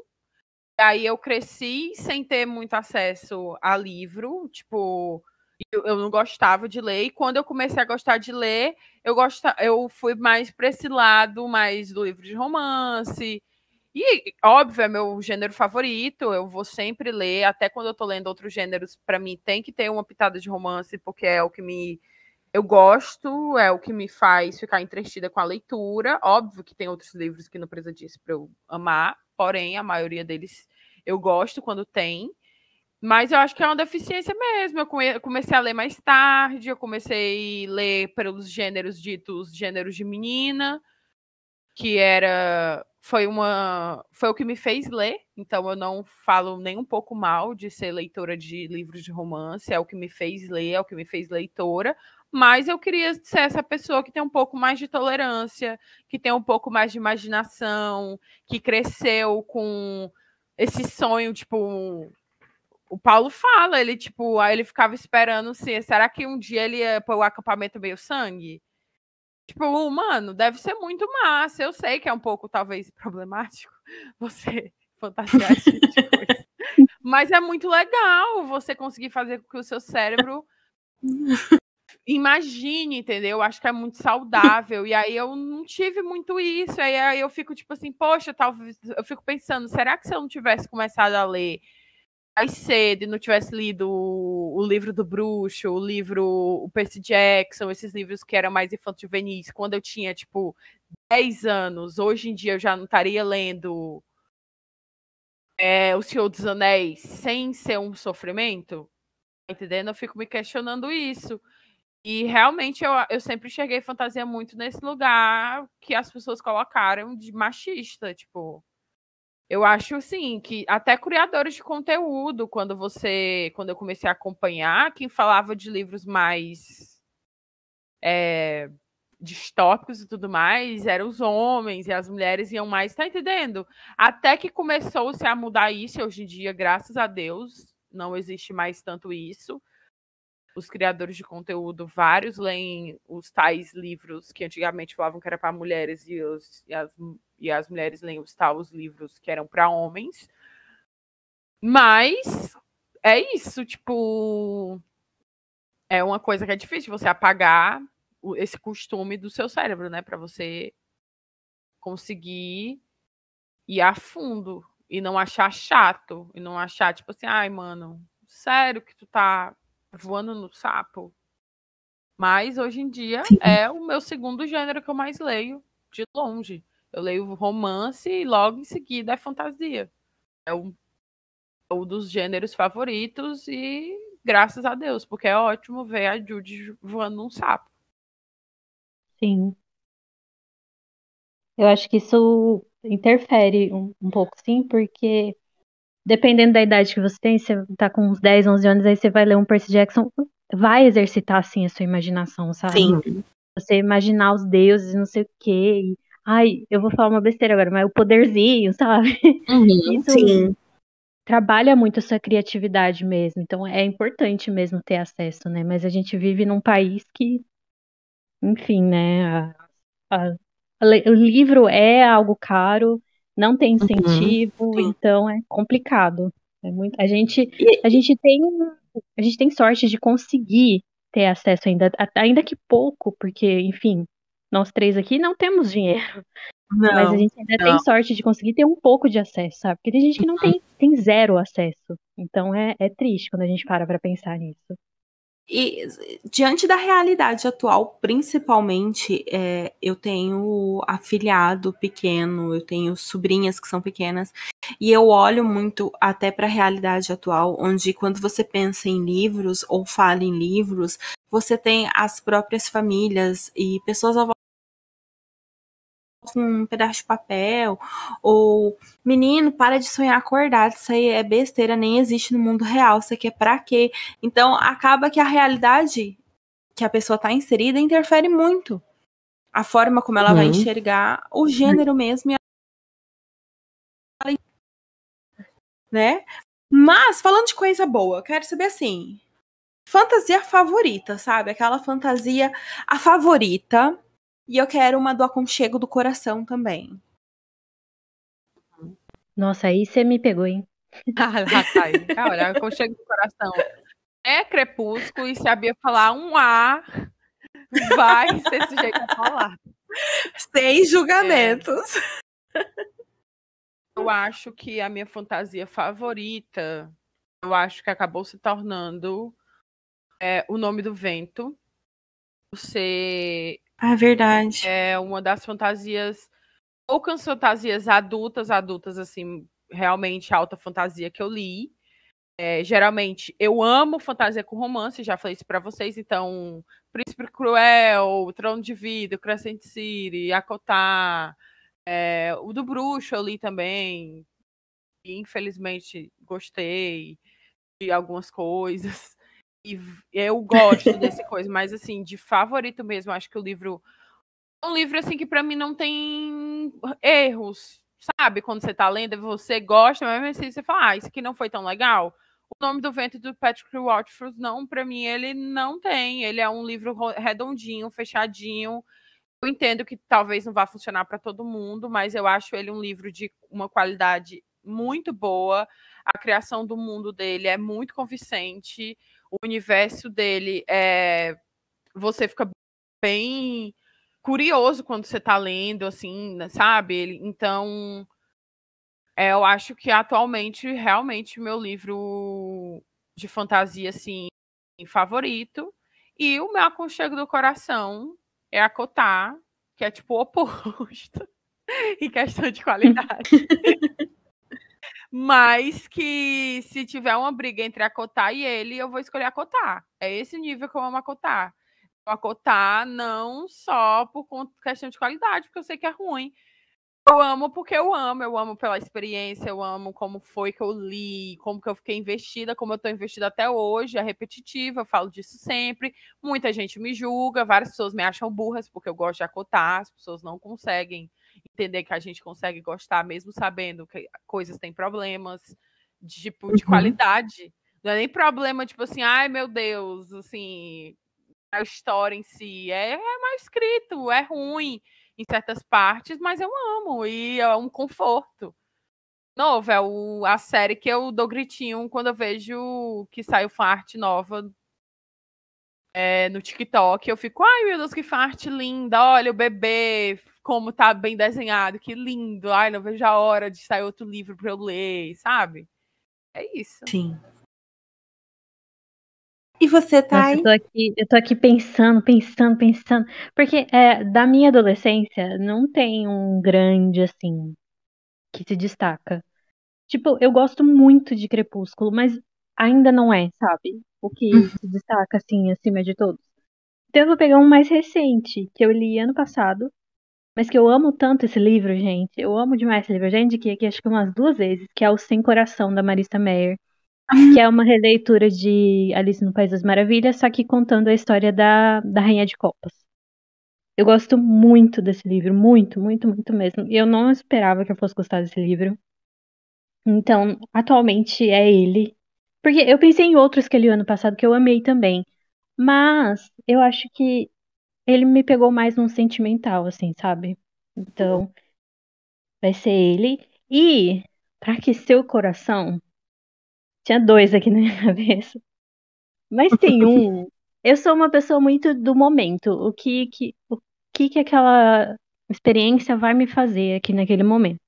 Aí eu cresci sem ter muito acesso a livro, tipo, Eu, eu não gostava de ler, e quando eu comecei a gostar de ler, eu, gosta, eu fui mais para esse lado, mais do livro de romance. E, óbvio, é meu gênero favorito, eu vou sempre ler, até quando eu tô lendo outros gêneros, para mim tem que ter uma pitada de romance, porque é o que me. Eu gosto, é o que me faz ficar entretida com a leitura. Óbvio que tem outros livros que não precisa disso para eu amar, porém, a maioria deles eu gosto quando tem. Mas eu acho que é uma deficiência mesmo. Eu comecei a ler mais tarde, eu comecei a ler pelos gêneros ditos gêneros de menina, que era foi uma foi o que me fez ler, então eu não falo nem um pouco mal de ser leitora de livros de romance, é o que me fez ler, é o que me fez leitora, mas eu queria ser essa pessoa que tem um pouco mais de tolerância, que tem um pouco mais de imaginação, que cresceu com esse sonho, tipo, o Paulo fala, ele, tipo, aí ele ficava esperando se será que um dia ele ia pôr o acampamento meio sangue? Tipo, mano, deve ser muito massa. Eu sei que é um pouco, talvez, problemático você fantasiar esse tipo de coisa. Mas é muito legal você conseguir fazer com que o seu cérebro imagine, entendeu? Acho que é muito saudável. E aí eu não tive muito isso. Aí, eu fico tipo assim, poxa, talvez eu fico pensando, será que se eu não tivesse começado a ler mais cedo e não tivesse lido o, livro do bruxo, o livro o Percy Jackson, esses livros que eram mais infanto-juvenis, quando eu tinha tipo 10 anos, hoje em dia eu já não estaria lendo é, O Senhor dos Anéis sem ser um sofrimento? Entendendo? Eu fico me questionando isso. E realmente eu, eu sempre enxerguei fantasia muito nesse lugar que as pessoas colocaram de machista, tipo. Eu acho assim que até criadores de conteúdo, quando você, quando eu comecei a acompanhar, quem falava de livros mais é, distópicos e tudo mais, eram os homens e as mulheres iam mais, tá entendendo? Até que começou-se a mudar isso, e hoje em dia, graças a Deus, não existe mais tanto isso os criadores de conteúdo, vários leem os tais livros que antigamente falavam que era para mulheres e, os, e, as, e as mulheres leem os tais livros que eram para homens. Mas é isso, tipo. É uma coisa que é difícil você apagar esse costume do seu cérebro, né? Para você conseguir ir a fundo e não achar chato. E não achar, tipo assim, ai, mano, sério que tu tá voando no sapo. Mas hoje em dia é o meu segundo gênero que eu mais leio, de longe. Eu leio romance e logo em seguida é fantasia. É um, é um dos gêneros favoritos e graças a Deus, porque é ótimo ver a Judy voando num sapo. Sim. Eu acho que isso interfere um, um pouco, sim, porque dependendo da idade que você tem, você tá com uns 10, 11 anos, aí você vai ler um Percy Jackson, vai exercitar, assim, a sua imaginação, sabe? Sim. Você imaginar os deuses, não sei o quê. E, ai, eu vou falar uma besteira agora, mas o poderzinho, sabe? Uhum, Isso sim. trabalha muito a sua criatividade mesmo. Então é importante mesmo ter acesso, né? Mas a gente vive num país que, enfim, né? A, a, o livro é algo caro, não tem uhum, incentivo, uhum, então é complicado. É muito, a gente a gente tem a gente tem sorte de conseguir ter acesso ainda, ainda que pouco, porque enfim, nós três aqui não temos dinheiro. Não, mas a gente ainda não. tem sorte de conseguir ter um pouco de acesso, sabe? Porque tem gente que não tem, tem zero acesso. Então é, é triste quando a gente para pra pensar nisso. E diante da realidade atual, principalmente, é, eu tenho afilhado pequeno, eu tenho sobrinhas que são pequenas, e eu olho muito até para a realidade atual, onde quando você pensa em livros ou fala em livros, você tem as próprias famílias e pessoas um pedaço de papel, ou menino, para de sonhar acordado, isso aí é besteira, nem existe no mundo real, isso aqui é pra quê? Então acaba que a realidade que a pessoa está inserida interfere muito. A forma como ela uhum. vai enxergar o gênero mesmo e a... né? Mas falando de coisa boa, eu quero saber assim, fantasia favorita, sabe? Aquela fantasia a favorita e eu quero uma do aconchego do coração também. Nossa, aí você me pegou, hein? ah, tá. Olha, aconchego do coração. é Crepúsculo e se a Bia falar um A, vai ser sujeito a falar. Sem julgamentos. É. Eu acho que a minha fantasia favorita, eu acho que acabou se tornando é, O Nome do Vento. Você Ah, é verdade. é uma das fantasias, poucas fantasias adultas, adultas, assim, realmente alta fantasia que eu li. É, geralmente, eu amo fantasia com romance, já falei isso pra vocês, então, Príncipe Cruel, Trono de Vidro, Crescent City, Acotar, é, o do Bruxo eu li também, e infelizmente gostei de algumas coisas, e eu gosto desse coisa, mas assim, de favorito mesmo, acho que o livro um livro assim que pra mim não tem erros, sabe? Quando você tá lendo, você gosta, mas assim você fala, ah, isso aqui não foi tão legal. O nome do vento do Patrick Rothfuss, não, pra mim ele não tem. Ele é um livro ro- redondinho, fechadinho. Eu entendo que talvez não vá funcionar para todo mundo, mas eu acho ele um livro de uma qualidade muito boa. A criação do mundo dele é muito convincente. O universo dele é. Você fica bem curioso quando você tá lendo, assim, né, sabe? Então, é, eu acho que atualmente, realmente, meu livro de fantasia, assim, favorito. E o meu aconchego do coração é a Cotar, que é tipo o oposto em questão de qualidade. Mas que se tiver uma briga entre a Cotar e ele, eu vou escolher a Cotar. É esse nível que eu amo a Cotar. A Cotar não só por questão de qualidade, porque eu sei que é ruim. Eu amo porque eu amo, eu amo pela experiência, eu amo como foi que eu li, como que eu fiquei investida, como eu tô investida até hoje, é repetitiva, eu falo disso sempre. Muita gente me julga, várias pessoas me acham burras porque eu gosto de acotar, as pessoas não conseguem entender que a gente consegue gostar mesmo sabendo que coisas têm problemas de, tipo, de Uhum. qualidade. Não é nem problema, tipo assim, ai meu Deus, assim, a história em si. É, é mal escrito, é ruim em certas partes, mas eu amo e é um conforto. Novo, é o, a série que eu dou gritinho quando eu vejo que saiu arte nova é, no TikTok. Eu fico, ai meu Deus, que arte linda! Olha o bebê, como tá bem desenhado, que lindo! Ai, não vejo a hora de sair outro livro para eu ler, sabe? É isso. Sim. E você, Nossa, Thay? eu tô aqui, eu tô aqui pensando, pensando, pensando. Porque é, da minha adolescência não tem um grande assim que se destaca. Tipo, eu gosto muito de Crepúsculo, mas ainda não é, sabe? O que se destaca assim acima de todos. Então eu vou pegar um mais recente, que eu li ano passado, mas que eu amo tanto esse livro, gente. Eu amo demais esse livro. Eu já indiquei aqui acho que umas duas vezes, que é o Sem Coração, da Marissa Meyer. Que é uma releitura de Alice no País das Maravilhas, só que contando a história da, da Rainha de Copas. Eu gosto muito desse livro, muito, muito, muito mesmo. E eu não esperava que eu fosse gostar desse livro. Então, atualmente é ele. Porque eu pensei em outros que eu li ano passado que eu amei também. Mas eu acho que ele me pegou mais num sentimental, assim, sabe? Então, vai ser ele. E, pra aquecer o coração, tinha dois aqui na minha cabeça. Mas tem um. Eu sou uma pessoa muito do momento. O que que, o que que aquela experiência vai me fazer aqui naquele momento.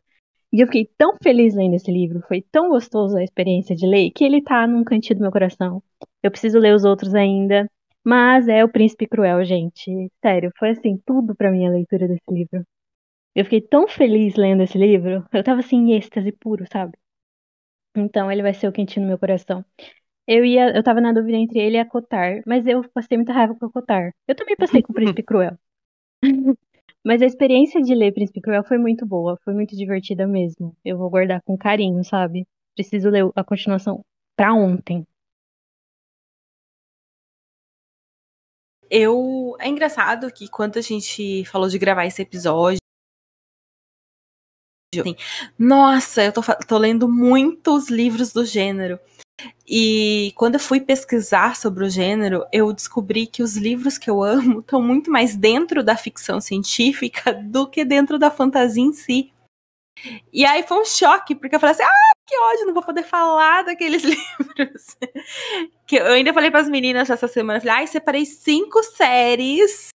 E eu fiquei tão feliz lendo esse livro, foi tão gostoso a experiência de ler, que ele tá num cantinho do meu coração. Eu preciso ler os outros ainda, mas é O Príncipe Cruel, gente. Sério, foi assim, tudo pra mim a leitura desse livro. Eu fiquei tão feliz lendo esse livro, eu tava assim em êxtase puro, sabe? Então ele vai ser o quentinho no meu coração. Eu ia, eu tava na dúvida entre ele e a Cotar, mas eu passei muita raiva com a Cotar. Eu também passei com o Príncipe Cruel. Mas a experiência de ler Príncipe Cruel foi muito boa, foi muito divertida mesmo. Eu vou guardar com carinho, sabe? Preciso ler a continuação pra ontem. Eu. É engraçado que quando a gente falou de gravar esse episódio. Assim, nossa, eu tô, tô lendo muitos livros do gênero. E quando eu fui pesquisar sobre o gênero, eu descobri que os livros que eu amo estão muito mais dentro da ficção científica do que dentro da fantasia em si. E aí foi um choque, porque eu falei assim: ah, que ódio, não vou poder falar daqueles livros. que eu ainda falei para as meninas essa semana, falei, ai, separei cinco séries.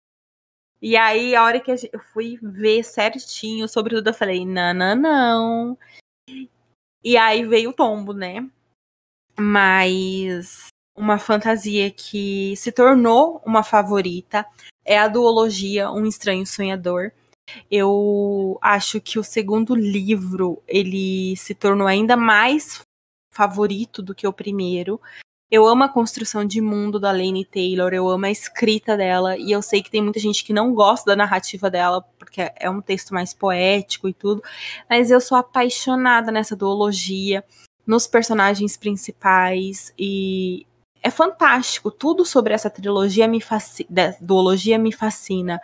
E aí, a hora que eu fui ver certinho sobre tudo, eu falei, não, não, não. E aí veio o tombo, né? Mas uma fantasia que se tornou uma favorita é a duologia Um Estranho Sonhador. Eu acho que o segundo livro ele se tornou ainda mais favorito do que o primeiro. Eu amo a construção de mundo da Lane Taylor, eu amo a escrita dela, e eu sei que tem muita gente que não gosta da narrativa dela, porque é um texto mais poético e tudo, mas eu sou apaixonada nessa duologia, nos personagens principais, e é fantástico. Tudo sobre essa trilogia me fascina, duologia me fascina.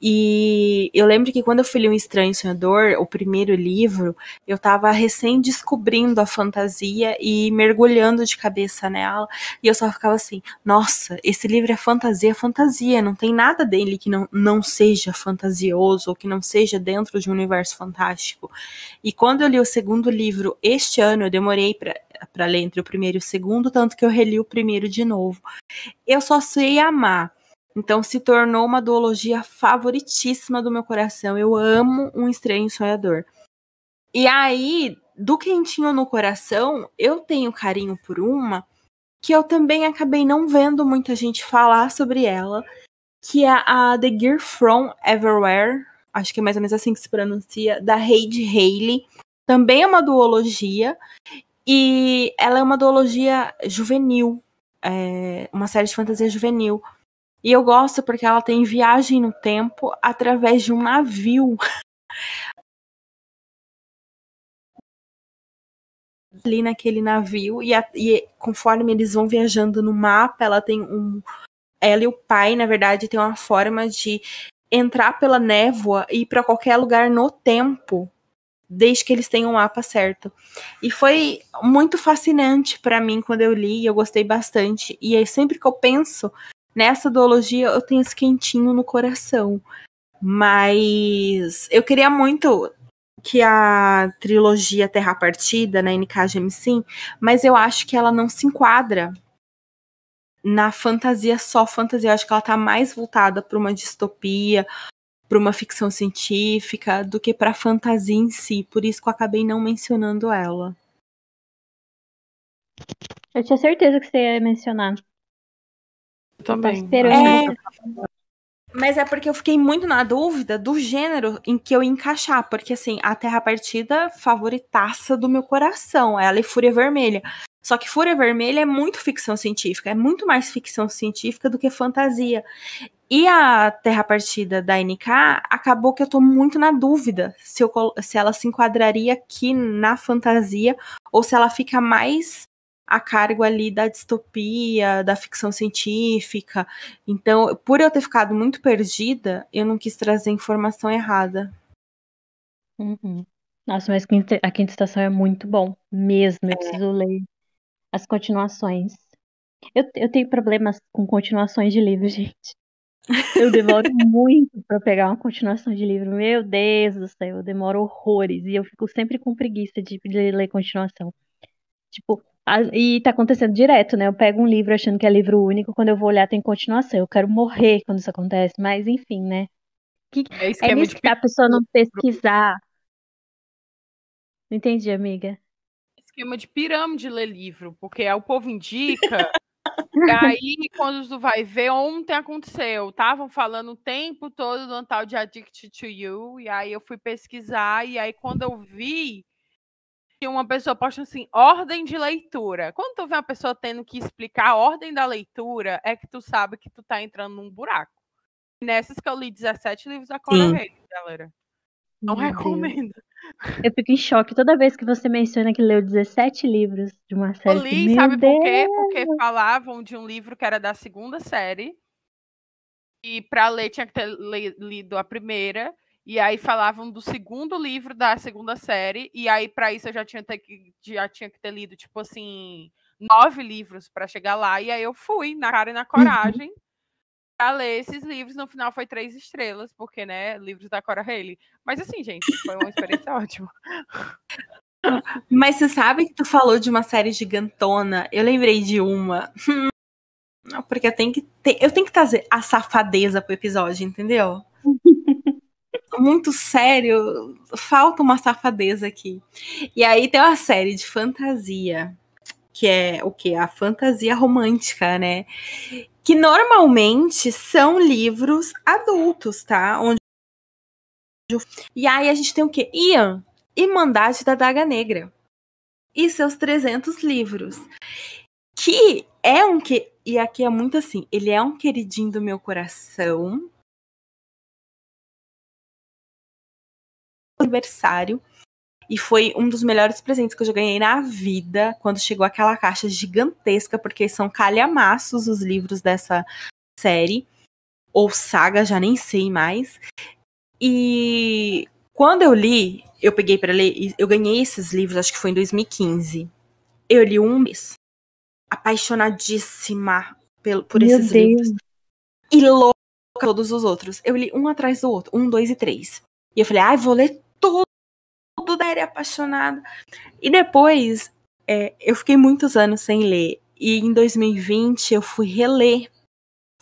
E eu lembro que quando eu fui ler Um Estranho Sonhador, o primeiro livro, eu estava recém descobrindo a fantasia e mergulhando de cabeça nela. E eu só ficava assim: nossa, esse livro é fantasia, fantasia. Não tem nada dele que não, não seja fantasioso ou que não seja dentro de um universo fantástico. E quando eu li o segundo livro este ano, eu demorei para para ler entre o primeiro e o segundo, tanto que eu reli o primeiro de novo. Eu só sei amar. Então se tornou uma duologia favoritíssima do meu coração. Eu amo um estranho sonhador. E aí, do quentinho no coração, eu tenho carinho por uma que eu também acabei não vendo muita gente falar sobre ela, que é a The Gear From Everywhere, acho que é mais ou menos assim que se pronuncia, da Heidi Haley. Também é uma duologia, e ela é uma duologia juvenil, é uma série de fantasia juvenil. E eu gosto porque ela tem viagem no tempo através de um navio. ali naquele navio e, a, e, conforme eles vão viajando no mapa, ela tem um ela e o pai, na verdade, tem uma forma de entrar pela névoa e ir para qualquer lugar no tempo desde que eles tenham o mapa certo. E foi muito fascinante para mim quando eu li, eu gostei bastante. E aí, sempre que eu penso nessa duologia, eu tenho esse quentinho no coração. Mas eu queria muito que a trilogia Terra Partida na NKGM sim, mas eu acho que ela não se enquadra na fantasia só fantasia. Eu acho que ela tá mais voltada para uma distopia, para uma ficção científica do que para fantasia em si. Por isso que eu acabei não mencionando ela. Eu tinha certeza que você ia mencionar. Eu também. É... Mas é porque eu fiquei muito na dúvida do gênero em que eu ia encaixar. Porque, assim, a Terra Partida, favoritaça do meu coração. Ela e Fúria Vermelha. Só que Fúria Vermelha é muito ficção científica. É muito mais ficção científica do que fantasia. E a Terra Partida da NK acabou que eu tô muito na dúvida se, eu, se ela se enquadraria aqui na fantasia ou se ela fica mais a cargo ali da distopia, da ficção científica. Então, por eu ter ficado muito perdida, eu não quis trazer informação errada. Uhum. Nossa, mas a quinta estação é muito bom, mesmo. Eu é. preciso ler as continuações. Eu, eu tenho problemas com continuações de livros, gente. Eu demoro muito para pegar uma continuação de livro. Meu Deus do céu, eu demoro horrores. E eu fico sempre com preguiça de, de ler continuação. Tipo, a, e tá acontecendo direto, né? Eu pego um livro achando que é livro único, quando eu vou olhar tem continuação. Eu quero morrer quando isso acontece, mas enfim, né? Que, é, é nisso que a pessoa não pesquisar. Não entendi, amiga. Esquema de pirâmide ler livro, porque o povo indica e aí, quando tu vai ver, ontem aconteceu. Estavam falando o tempo todo do tal de Addicted to You. E aí eu fui pesquisar. E aí, quando eu vi que uma pessoa posta assim, ordem de leitura. Quando tu vê uma pessoa tendo que explicar a ordem da leitura, é que tu sabe que tu tá entrando num buraco. Nessas que eu li 17 livros da Cora Reis, galera. Não Meu recomendo. Deus. Eu fico em choque toda vez que você menciona que leu 17 livros de uma série. Eu li, sabe Deus. por quê? Porque falavam de um livro que era da segunda série. E para ler tinha que ter lido a primeira. E aí falavam do segundo livro da segunda série. E aí, para isso, eu já tinha, que, já tinha que ter lido, tipo assim, nove livros para chegar lá. E aí eu fui, na cara e na uhum. coragem. Uhum a ler esses livros. No final foi três estrelas, porque, né, livros da Cora Haley. Mas assim, gente, foi uma experiência ótima. Mas você sabe que tu falou de uma série gigantona? Eu lembrei de uma. Porque eu tenho que ter, eu tenho que trazer a safadeza pro episódio, entendeu? Muito sério, falta uma safadeza aqui. E aí tem uma série de fantasia, que é o que? A fantasia romântica, né? Que normalmente são livros adultos, tá? Onde e aí a gente tem o quê? Ian, Irmandade da Daga Negra. E seus 300 livros. Que é um que. E aqui é muito assim. Ele é um queridinho do meu coração. Aniversário. E foi um dos melhores presentes que eu já ganhei na vida. Quando chegou aquela caixa gigantesca, porque são calhamaços os livros dessa série. Ou saga, já nem sei mais. E quando eu li, eu peguei para ler, eu ganhei esses livros, acho que foi em 2015. Eu li um mês. Apaixonadíssima por, por esses Deus. livros. E louca todos os outros. Eu li um atrás do outro, um, dois e três. E eu falei, ai, ah, vou ler apaixonada. E depois, é, eu fiquei muitos anos sem ler. E em 2020 eu fui reler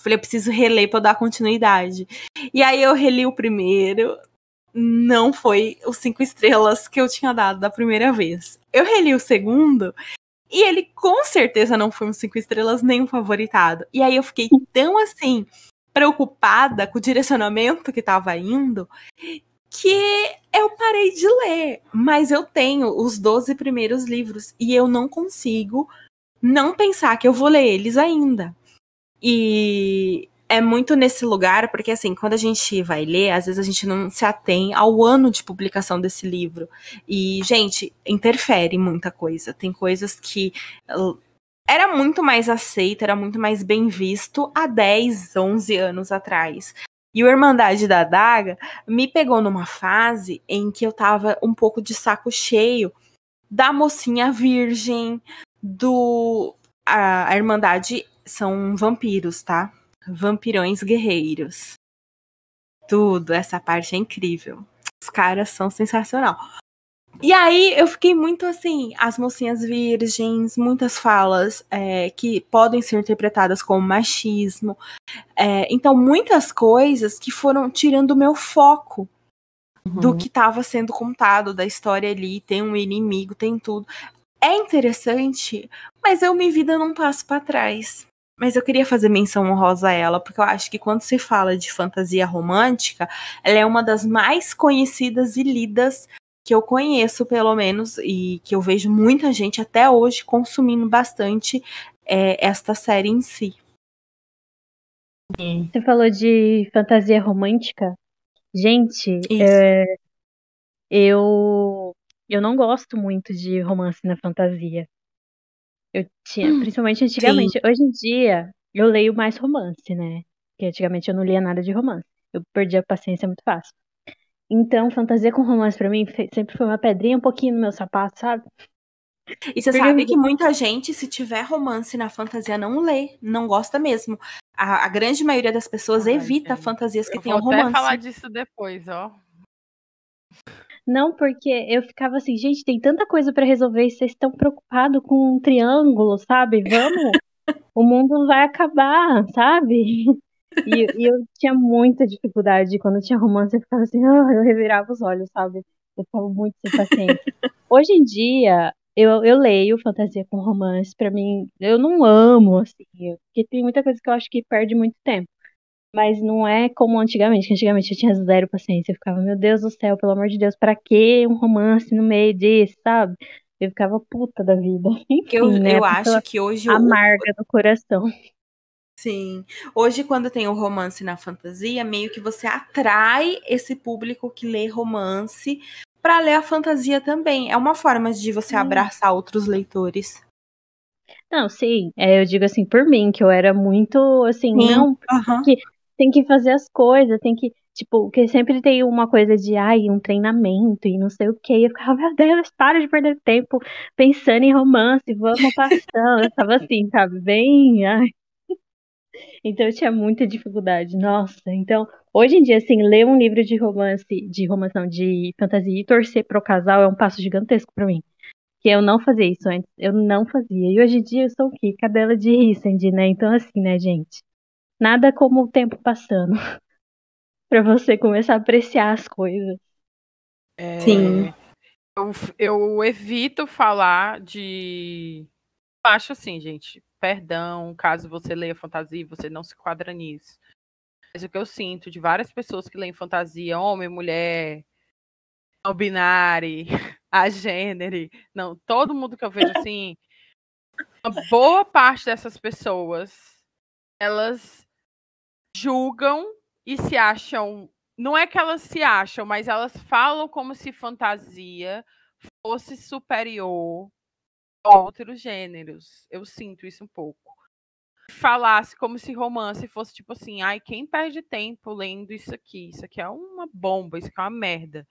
Falei, eu preciso reler para dar continuidade. E aí eu reli o primeiro. Não foi os cinco estrelas que eu tinha dado da primeira vez. Eu reli o segundo e ele com certeza não foi um cinco estrelas nem um favoritado. E aí eu fiquei tão assim preocupada com o direcionamento que estava indo que eu parei de ler. Mas eu tenho os 12 primeiros livros e eu não consigo não pensar que eu vou ler eles ainda. E é muito nesse lugar, porque assim, quando a gente vai ler, às vezes a gente não se atém ao ano de publicação desse livro. E, gente, interfere muita coisa. Tem coisas que era muito mais aceito, era muito mais bem visto há 10, 11 anos atrás. E o Irmandade da Daga me pegou numa fase em que eu tava um pouco de saco cheio da mocinha virgem, do. A, a Irmandade são vampiros, tá? Vampirões guerreiros. Tudo, essa parte é incrível. Os caras são sensacional. E aí eu fiquei muito assim, as mocinhas virgens, muitas falas é, que podem ser interpretadas como machismo. É, então, muitas coisas que foram tirando o meu foco uhum. do que estava sendo contado, da história ali. Tem um inimigo, tem tudo. É interessante, mas eu me vida num passo para trás. Mas eu queria fazer menção honrosa a ela, porque eu acho que quando se fala de fantasia romântica, ela é uma das mais conhecidas e lidas que eu conheço, pelo menos, e que eu vejo muita gente até hoje consumindo bastante é, esta série em si. Você falou de fantasia romântica. Gente, é, eu, eu não gosto muito de romance na fantasia. Eu tinha, hum, principalmente antigamente. Sim. Hoje em dia, eu leio mais romance, né? Porque antigamente eu não lia nada de romance. Eu perdi a paciência muito fácil. Então, fantasia com romance para mim sempre foi uma pedrinha um pouquinho no meu sapato, sabe? E você sabe que muita gente, se tiver romance na fantasia, não lê, não gosta mesmo. A, a grande maioria das pessoas evita fantasias que tenham romance. Eu vou falar disso depois, ó. Não, porque eu ficava assim, gente, tem tanta coisa para resolver e vocês estão preocupados com um triângulo, sabe? Vamos, o mundo vai acabar, sabe? E, e, eu tinha muita dificuldade quando tinha romance, eu ficava assim, oh, eu revirava os olhos, sabe? Eu ficava muito sem paciência. Hoje em dia, eu, eu leio fantasia com romance, para mim, eu não amo, assim, porque tem muita coisa que eu acho que perde muito tempo. Mas não é como antigamente, que antigamente eu tinha zero paciência. Eu ficava, meu Deus do céu, pelo amor de Deus, para que um romance no meio disso, sabe? Eu ficava puta da vida. Enfim, eu, né? eu acho que hoje. Amarga no coração. Sim. Hoje, quando tem o romance na fantasia, meio que você atrai esse público que lê romance para ler a fantasia também. É uma forma de você abraçar outros leitores. Não, sim. É, eu digo assim, por mim, que eu era muito assim, sim. não, uhum. que tem que fazer as coisas, tem que, tipo, que sempre tem uma coisa de, ai, um treinamento e não sei o que. Eu ficava, meu Deus, para de perder tempo pensando em romance, vamos passando. eu tava assim, sabe, bem, ai. Então eu tinha muita dificuldade, nossa. Então, hoje em dia, assim, ler um livro de romance, de romance não, de fantasia e torcer pro casal é um passo gigantesco para mim. Que eu não fazia isso antes. Eu não fazia. E hoje em dia eu sou o quê? Cadela de Rissend, né? Então, assim, né, gente? Nada como o tempo passando. pra você começar a apreciar as coisas. É, Sim. Eu, eu evito falar de. Acho assim, gente. Perdão, caso você leia fantasia e você não se quadra nisso. Mas o que eu sinto de várias pessoas que leem fantasia, homem, mulher, não binário, a gênero, não, todo mundo que eu vejo assim, uma boa parte dessas pessoas, elas julgam e se acham não é que elas se acham, mas elas falam como se fantasia fosse superior outros gêneros. Eu sinto isso um pouco. Falasse como se romance fosse tipo assim, ai, quem perde tempo lendo isso aqui? Isso aqui é uma bomba, isso aqui é uma merda.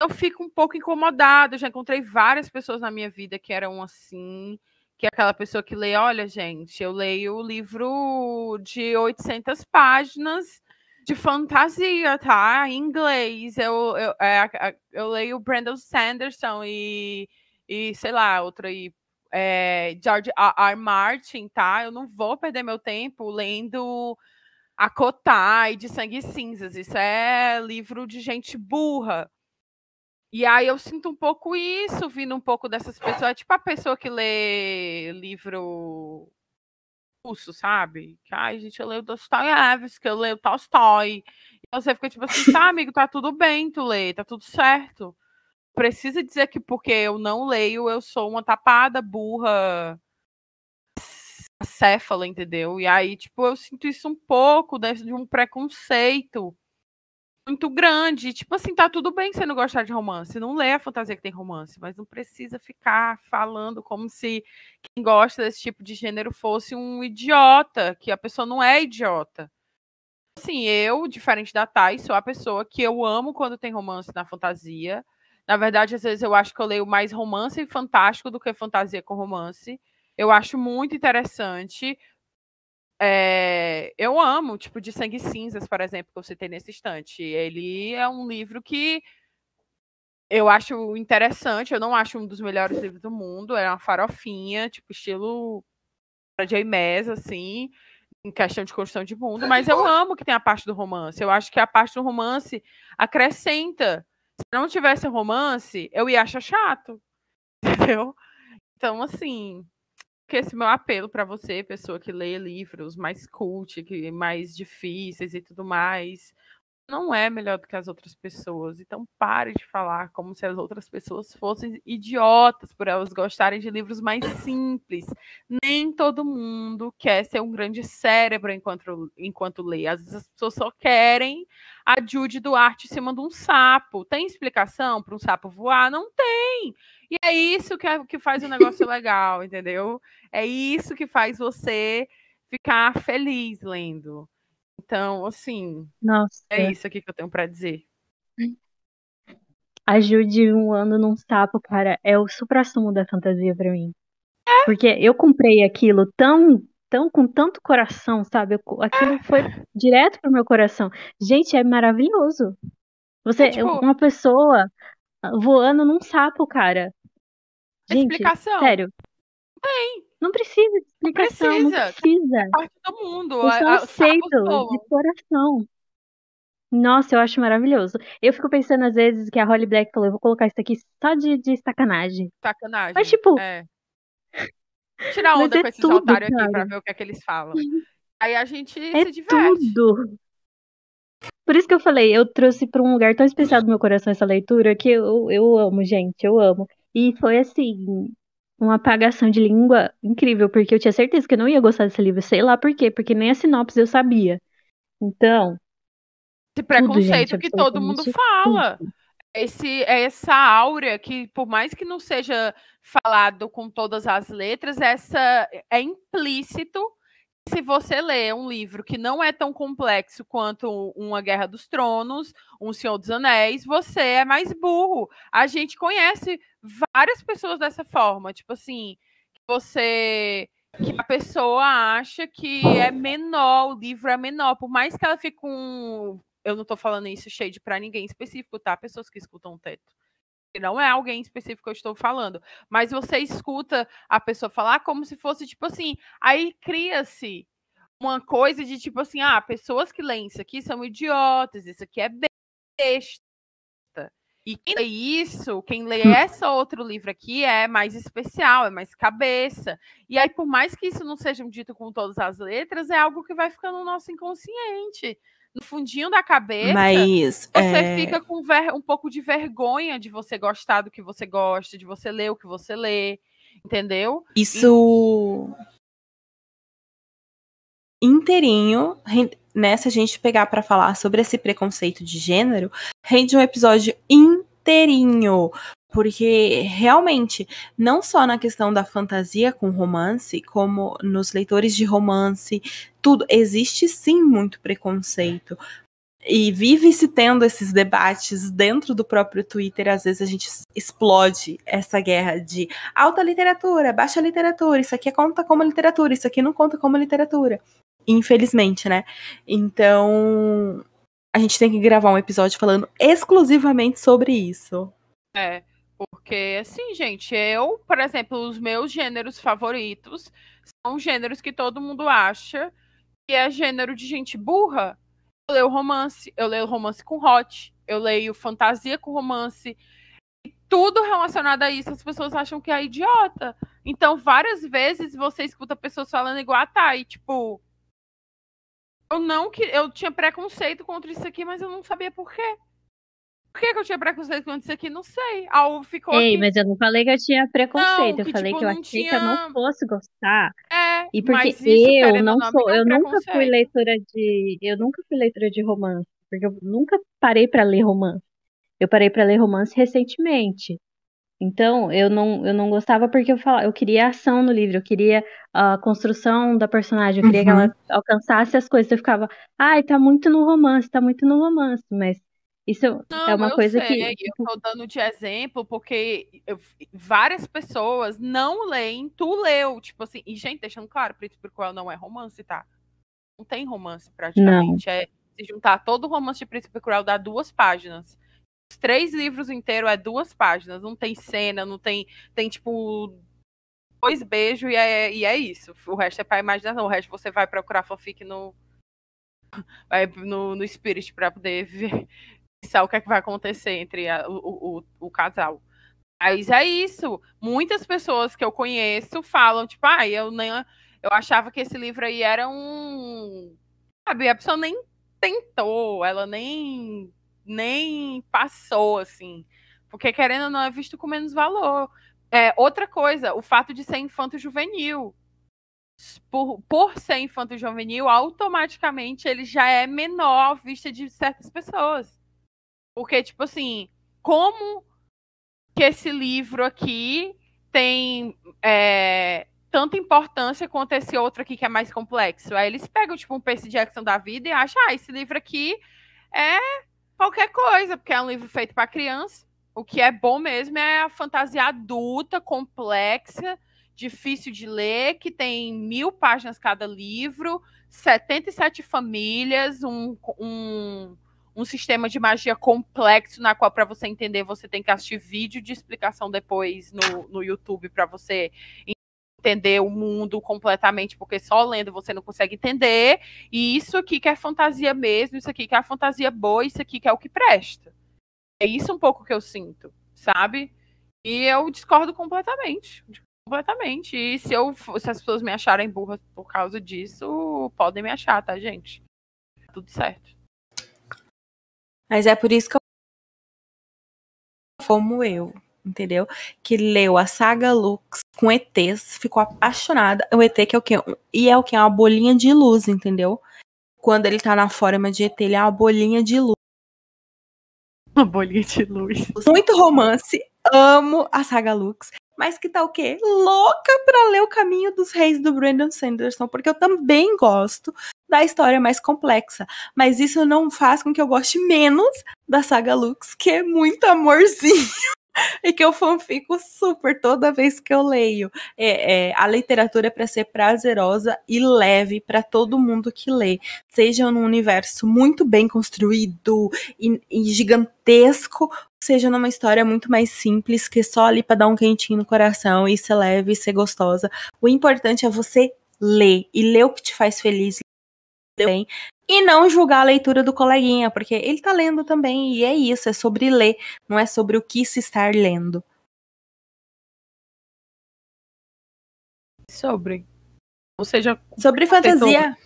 Eu fico um pouco incomodada. Eu já encontrei várias pessoas na minha vida que eram assim, que é aquela pessoa que lê, olha, gente, eu leio o livro de 800 páginas de fantasia, tá? Em inglês. Eu, eu, é, eu leio Brandon Sanderson e, e sei lá, outra aí. É, George R. R. Martin, tá? Eu não vou perder meu tempo lendo a Kotai de Sangue Cinzas. Isso é livro de gente burra. E aí eu sinto um pouco isso, vindo um pouco dessas pessoas. É tipo a pessoa que lê livro russo, sabe? Que, ai, gente, eu leio Dostoiévski, eu leio Tolstói. E você fica tipo assim, tá, amigo, tá tudo bem tu lê, tá tudo certo. Precisa dizer que porque eu não leio, eu sou uma tapada, burra, acéfala, entendeu? E aí, tipo, eu sinto isso um pouco de um preconceito muito grande. Tipo assim, tá tudo bem você não gostar de romance. Não lê a fantasia que tem romance, mas não precisa ficar falando como se quem gosta desse tipo de gênero fosse um idiota, que a pessoa não é idiota. Assim, eu, diferente da Thay, sou a pessoa que eu amo quando tem romance na fantasia. Na verdade, às vezes eu acho que eu leio mais romance fantástico do que fantasia com romance. Eu acho muito interessante, é, eu amo, tipo, de Sangue Cinzas, por exemplo, que eu citei nesse instante. Ele é um livro que eu acho interessante, eu não acho um dos melhores livros do mundo, é uma farofinha, tipo, estilo J. Maas, assim, em questão de construção de mundo, mas eu amo que tem a parte do romance. Eu acho que a parte do romance acrescenta. Se não tivesse romance, eu ia achar chato, entendeu? Então, assim, que esse meu apelo para você, pessoa que lê livros mais cult, que mais difíceis e tudo mais, não é melhor do que as outras pessoas. Então pare de falar como se as outras pessoas fossem idiotas por elas gostarem de livros mais simples. Nem todo mundo quer ser um grande cérebro enquanto, enquanto lê. Às vezes as pessoas só querem a Jude Duarte em cima de um sapo. Tem explicação para um sapo voar? Não tem. E é isso que, é, que faz o negócio legal, entendeu? É isso que faz você ficar feliz lendo. Então, assim, Nossa. é isso aqui que eu tenho para dizer. Ajude um ano num sapo, cara, é o supra-sumo da fantasia para mim. É? Porque eu comprei aquilo tão, tão com tanto coração, sabe? Aquilo é. foi direto pro meu coração. Gente, é maravilhoso. Você, é, tipo... uma pessoa voando num sapo, cara. Gente, explicação. Sério. Tem. Não precisa de explicação, não precisa. Não precisa. Parte do mundo. Eu só aceito de coração. Nossa, eu acho maravilhoso. Eu fico pensando às vezes que a Holly Black falou, eu vou colocar isso aqui só de, de sacanagem. Sacanagem. Mas tipo. É. Tirar onda é com esses tudo, otários aqui pra ver o que é que eles falam. Aí a gente é se diverte. Tudo. Por isso que eu falei, eu trouxe para um lugar tão especial do meu coração essa leitura que eu, eu amo, gente, eu amo. E foi assim, uma apagação de língua incrível, porque eu tinha certeza que eu não ia gostar desse livro, sei lá por quê, porque nem a sinopse eu sabia. Então. Esse preconceito tudo, gente, que todo mundo fala. Esse, é essa áurea que, por mais que não seja falado com todas as letras, essa é implícito se você lê um livro que não é tão complexo quanto Uma Guerra dos Tronos, Um Senhor dos Anéis, você é mais burro. A gente conhece várias pessoas dessa forma, tipo assim, você que a pessoa acha que é menor, o livro é menor, por mais que ela fique com eu não tô falando isso shade para ninguém específico, tá? Pessoas que escutam o teto. Não é alguém específico que eu estou falando. Mas você escuta a pessoa falar como se fosse, tipo assim, aí cria-se uma coisa de tipo assim, ah, pessoas que leem isso aqui são idiotas, isso aqui é besta. E quem lê isso, quem lê Hum. essa outro livro aqui é mais especial, é mais cabeça. E aí, por mais que isso não seja dito com todas as letras, é algo que vai ficando no nosso inconsciente. No fundinho da cabeça, Mas você é, fica com ver- um pouco de vergonha de você gostar do que você gosta, de você ler o que você lê, entendeu? isso inteirinho, ren- né, se a gente pegar pra falar sobre esse preconceito de gênero, rende um episódio inteirinho, porque realmente, não só na questão da fantasia com romance, como nos leitores de romance, tudo, existe sim muito preconceito. E vive-se tendo esses debates dentro do próprio Twitter, às vezes a gente explode essa guerra de alta literatura, baixa literatura, isso aqui conta como literatura, isso aqui não conta como literatura. Infelizmente, né? Então, a gente tem que gravar um episódio falando exclusivamente sobre isso. É, porque assim, gente, eu, por exemplo, os meus gêneros favoritos são gêneros que todo mundo acha que é gênero de gente burra. Eu leio romance, eu leio romance com hot, eu leio fantasia com romance. E tudo relacionado a isso, as pessoas acham que é idiota. Então, várias vezes você escuta pessoas falando igual a Thay, tipo, eu não que eu tinha preconceito contra isso aqui, mas eu não sabia por quê. Por que, que eu tinha preconceito contra isso aqui? Não sei. Algo ficou Ei, aqui. mas eu não falei que eu tinha preconceito. Não, eu que, falei tipo, que eu não achei que eu tinha- não fosse gostar. É, E porque mas isso, eu não ou não, sou, é eu nunca fui leitora de, eu nunca fui leitora de romance, porque eu nunca parei pra ler romance. Eu parei pra ler romance recentemente. Então, eu não, eu não gostava porque eu falava, eu queria ação no livro, eu queria a construção da personagem, eu queria que Uhum. ela alcançasse as coisas. Eu ficava, ai, tá muito no romance, tá muito no romance, mas isso é Não, uma eu coisa sei, que, eu tô dando de exemplo porque eu- várias pessoas não leem, tu leu, tipo assim, e gente, deixando claro, Príncipe Cruel não é romance, tá? Não tem romance praticamente, é se juntar todo o romance de Príncipe Cruel dá duas páginas. Os três livros inteiros é duas páginas, não tem cena, não tem, tem tipo dois beijos e é, e é isso. O resto é pra imaginação, o resto você vai procurar fanfic no vai no, no Spirit pra poder ver o que é que vai acontecer entre a- o, o, o casal. Mas é isso. Muitas pessoas que eu conheço falam, tipo, ah, eu nem. Eu achava que esse livro aí era um. Sabe, a pessoa nem tentou, ela nem, nem passou, assim. Porque, querendo ou não, é visto com menos valor. É, outra coisa, o fato de ser infanto-juvenil. Por, por ser infanto-juvenil, automaticamente ele já é menor à vista de certas pessoas. Porque, tipo assim, como que esse livro aqui tem é, tanta importância quanto esse outro aqui que é mais complexo? Aí eles pegam, tipo, um Percy Jackson da vida e acham, ah, esse livro aqui é qualquer coisa, porque é um livro feito para criança. O que é bom mesmo é a fantasia adulta, complexa, difícil de ler, que tem mil páginas cada livro, 77 famílias, um, um um sistema de magia complexo, na qual, para você entender, você tem que assistir vídeo de explicação depois no, no YouTube para você entender o mundo completamente, porque só lendo você não consegue entender. E isso aqui que é fantasia mesmo, isso aqui que é a fantasia boa, isso aqui que é o que presta. É isso um pouco que eu sinto, sabe? E eu discordo completamente. Completamente. E se, eu, se as pessoas me acharem burra por causa disso, podem me achar, tá, gente? Tudo certo. Mas é por isso que eu como eu, entendeu? Que leu a saga Lux com ETs, ficou apaixonada. O ET que é o quê? E é o que? É uma bolinha de luz, entendeu? Quando ele tá na forma de ET, ele é uma bolinha de luz. Uma bolinha de luz. Muito romance, amo a saga Lux. Mas que tá o quê? Louca pra ler o Caminho dos Reis do Brandon Sanderson, porque eu também gosto da história mais complexa. Mas isso não faz com que eu goste menos da saga Lux, que é muito amorzinho. e que eu fanfico super toda vez que eu leio. É, é, a literatura é para ser prazerosa e leve para todo mundo que lê, seja num universo muito bem construído e, e gigantesco, seja numa história muito mais simples, que é só ali para dar um quentinho no coração e ser leve e ser gostosa. O importante é você ler e ler o que te faz feliz bem e não julgar a leitura do coleguinha, porque ele tá lendo também, e é isso, é sobre ler, não é sobre o que se estar lendo. Sobre. Ou seja, sobre fantasia.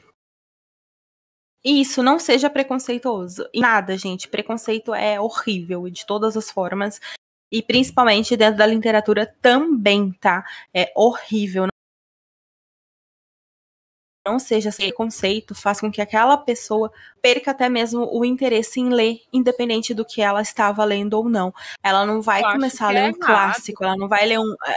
Isso, não seja preconceituoso. E nada, gente. Preconceito é horrível de todas as formas. E principalmente dentro da literatura também, tá? É horrível não seja esse preconceito, faz com que aquela pessoa perca até mesmo o interesse em ler, independente do que ela estava lendo ou não. Ela não vai começar a ler é um clássico, ela não vai ler um. é,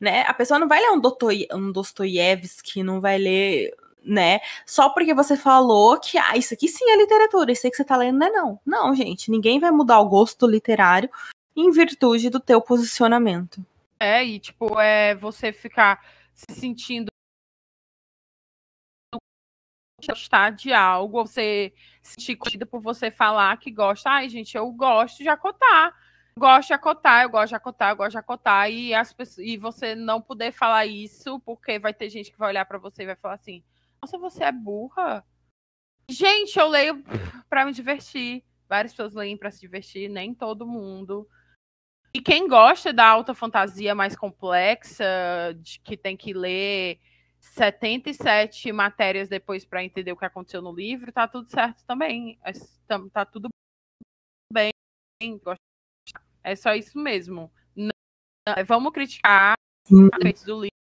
Né? A pessoa não vai ler um, Dostoy, um Dostoiévski, não vai ler. Né? Só porque você falou que ah, isso aqui sim é literatura, isso aí que você tá lendo não é não. Não, gente, ninguém vai mudar o gosto literário em virtude do teu posicionamento. É, e tipo, é você ficar se sentindo gostar de algo, ou você se sentir curtida por você falar que gosta. Ai, gente, eu gosto de acotar. Gosto de acotar, eu gosto de acotar, eu gosto de acotar. E, as pessoas, e você não poder falar isso, porque vai ter gente que vai olhar pra você e vai falar assim: Nossa, você é burra. Gente, eu leio pra me divertir. Várias pessoas leem pra se divertir, nem todo mundo. E quem gosta da alta fantasia mais complexa, de que tem que ler 77 matérias depois para entender o que aconteceu no livro, tá tudo certo também. É, tá, tudo bem. É só isso mesmo. Não, vamos criticar feitos do livro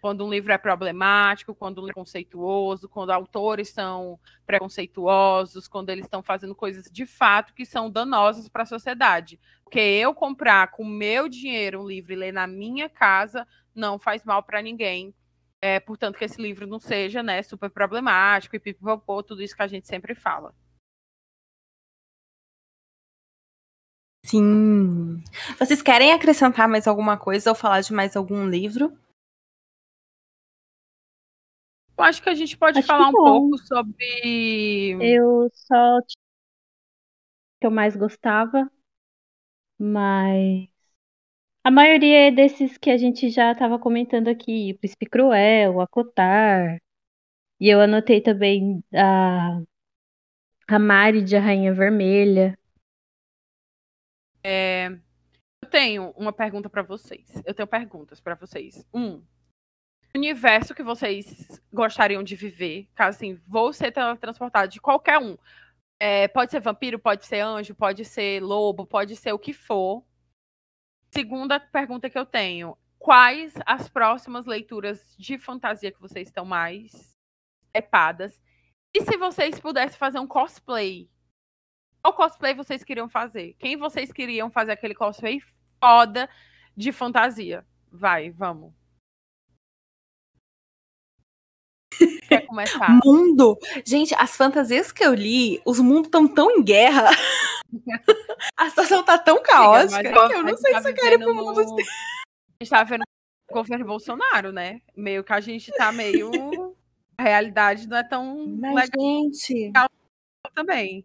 quando um livro é problemático, quando um livro é conceituoso, quando autores são preconceituosos, quando eles estão fazendo coisas de fato que são danosas para a sociedade. Porque eu comprar com meu dinheiro um livro e ler na minha casa não faz mal para ninguém. É, portanto, que esse livro não seja né, super problemático e pipipopô, tudo isso que a gente sempre fala. Sim. Vocês querem acrescentar mais alguma coisa ou falar de mais algum livro? Eu acho que a gente pode Acho falar um pouco sobre. Eu só que eu mais gostava, mas a maioria desses que a gente já estava comentando aqui, o Príncipe Cruel, o Acotar, e eu anotei também a, a Mari de A Rainha Vermelha. É, Eu tenho uma pergunta para vocês. Eu tenho perguntas para vocês. Um, universo que vocês gostariam de viver, caso assim, vou ser teletransportado de qualquer um. É, pode ser vampiro, pode ser anjo, pode ser lobo, pode ser o que for. Segunda pergunta que eu tenho: quais as próximas leituras de fantasia que vocês estão mais epadas? E se vocês pudessem fazer um cosplay? Qual cosplay vocês queriam fazer? Quem vocês queriam fazer aquele cosplay foda de fantasia? Vai, vamos. Quer começar? Mundo. Gente, as fantasias que eu li, os mundos estão tão em guerra. a situação tá tão caótica mas que eu não sei tá se eu quero ir pro mundo. no- A gente tá vendo o governo Bolsonaro, né? Meio que a gente tá meio. A realidade não é tão Mas, legal gente, também.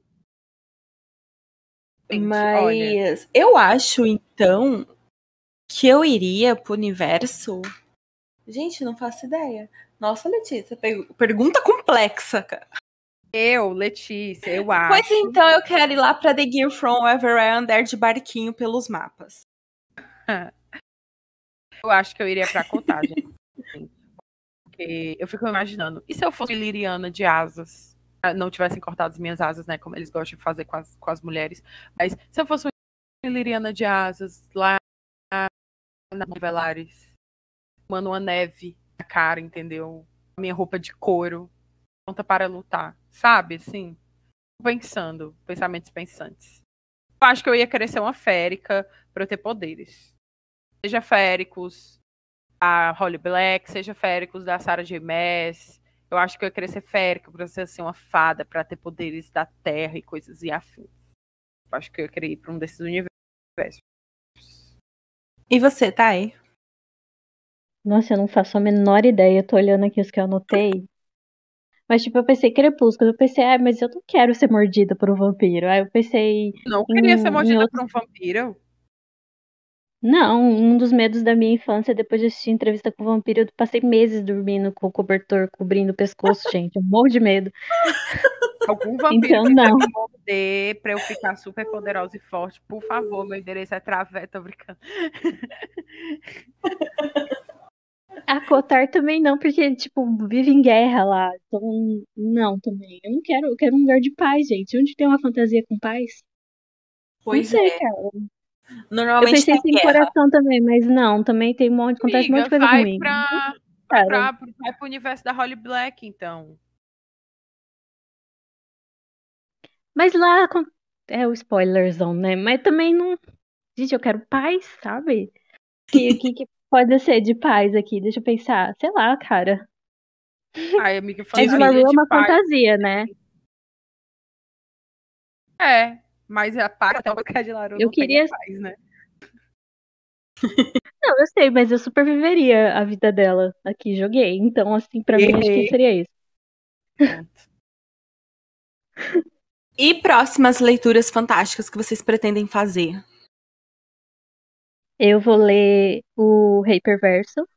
Gente, olha, mas eu acho, então, que eu iria pro universo. Gente, não faço ideia. Nossa, Letícia, per- pergunta complexa, cara. eu, Letícia, eu Pois acho. então eu quero ir lá pra The Gear From Ever I andar de barquinho pelos mapas. Eu acho que eu iria pra contagem. Porque eu fico imaginando. E se eu fosse Liriana de asas? Ah, Não tivessem cortado as minhas asas, né? Como eles gostam de fazer com as, com as mulheres. Mas se eu fosse Liriana de asas lá na Velares, tomando uma neve cara, entendeu? Minha roupa de couro, pronta para lutar. Sabe, assim? Pensando, pensamentos pensantes. Eu acho que eu ia querer ser uma férica para eu ter poderes seja Féricos, a Holly Black, seja Féricos da Sarah J. Maas. Eu acho que eu ia querer ser Férica pra ser assim, uma fada, pra ter poderes da terra e coisas e afins. Eu acho que eu ia querer ir pra um desses universos. E você, Thay? Nossa, eu não faço a menor ideia. Eu tô olhando aqui os que eu anotei. Mas, tipo, eu pensei Crepúsculo. Eu pensei, ah, mas eu não quero ser mordida por um vampiro. Aí eu pensei. Não queria Em- ser em mordida outro- por um vampiro. Não, um dos medos da minha infância, depois de assistir entrevista com o vampiro, eu passei meses dormindo com o cobertor cobrindo o pescoço, gente. Eu morro de medo. Algum vampiro Então, não. me morder pra eu ficar super poderosa e forte, por favor, meu endereço é Travé, tô brincando. A Cotar também não, porque, tipo, vive em guerra lá. Então, não também. Eu não quero, eu quero um lugar de paz, gente. Onde tem uma fantasia com paz? Pois não sei, é. cara. Eu Normalmente pensei tem guerra. coração também, mas não, também tem um monte, acontece um monte de coisa vai ruim. Pra, Cara. pra, vai pro universo da Holly Black, então. Mas lá é o spoilerzão, né? Mas também não. Gente, eu quero paz, sabe? Que que, que pode ser de paz aqui? Deixa eu pensar. Sei lá, cara. Ai, amiga, fantasia LaRue é de uma paz. fantasia, né? É, mas a paz até o Ed LaRue Eu queria- paz, né? Não, eu sei, mas eu superviveria a vida dela aqui, joguei. Então, assim, pra mim, acho que seria isso. Pronto. E próximas leituras fantásticas que vocês pretendem fazer? Eu vou ler o Rei Perverso.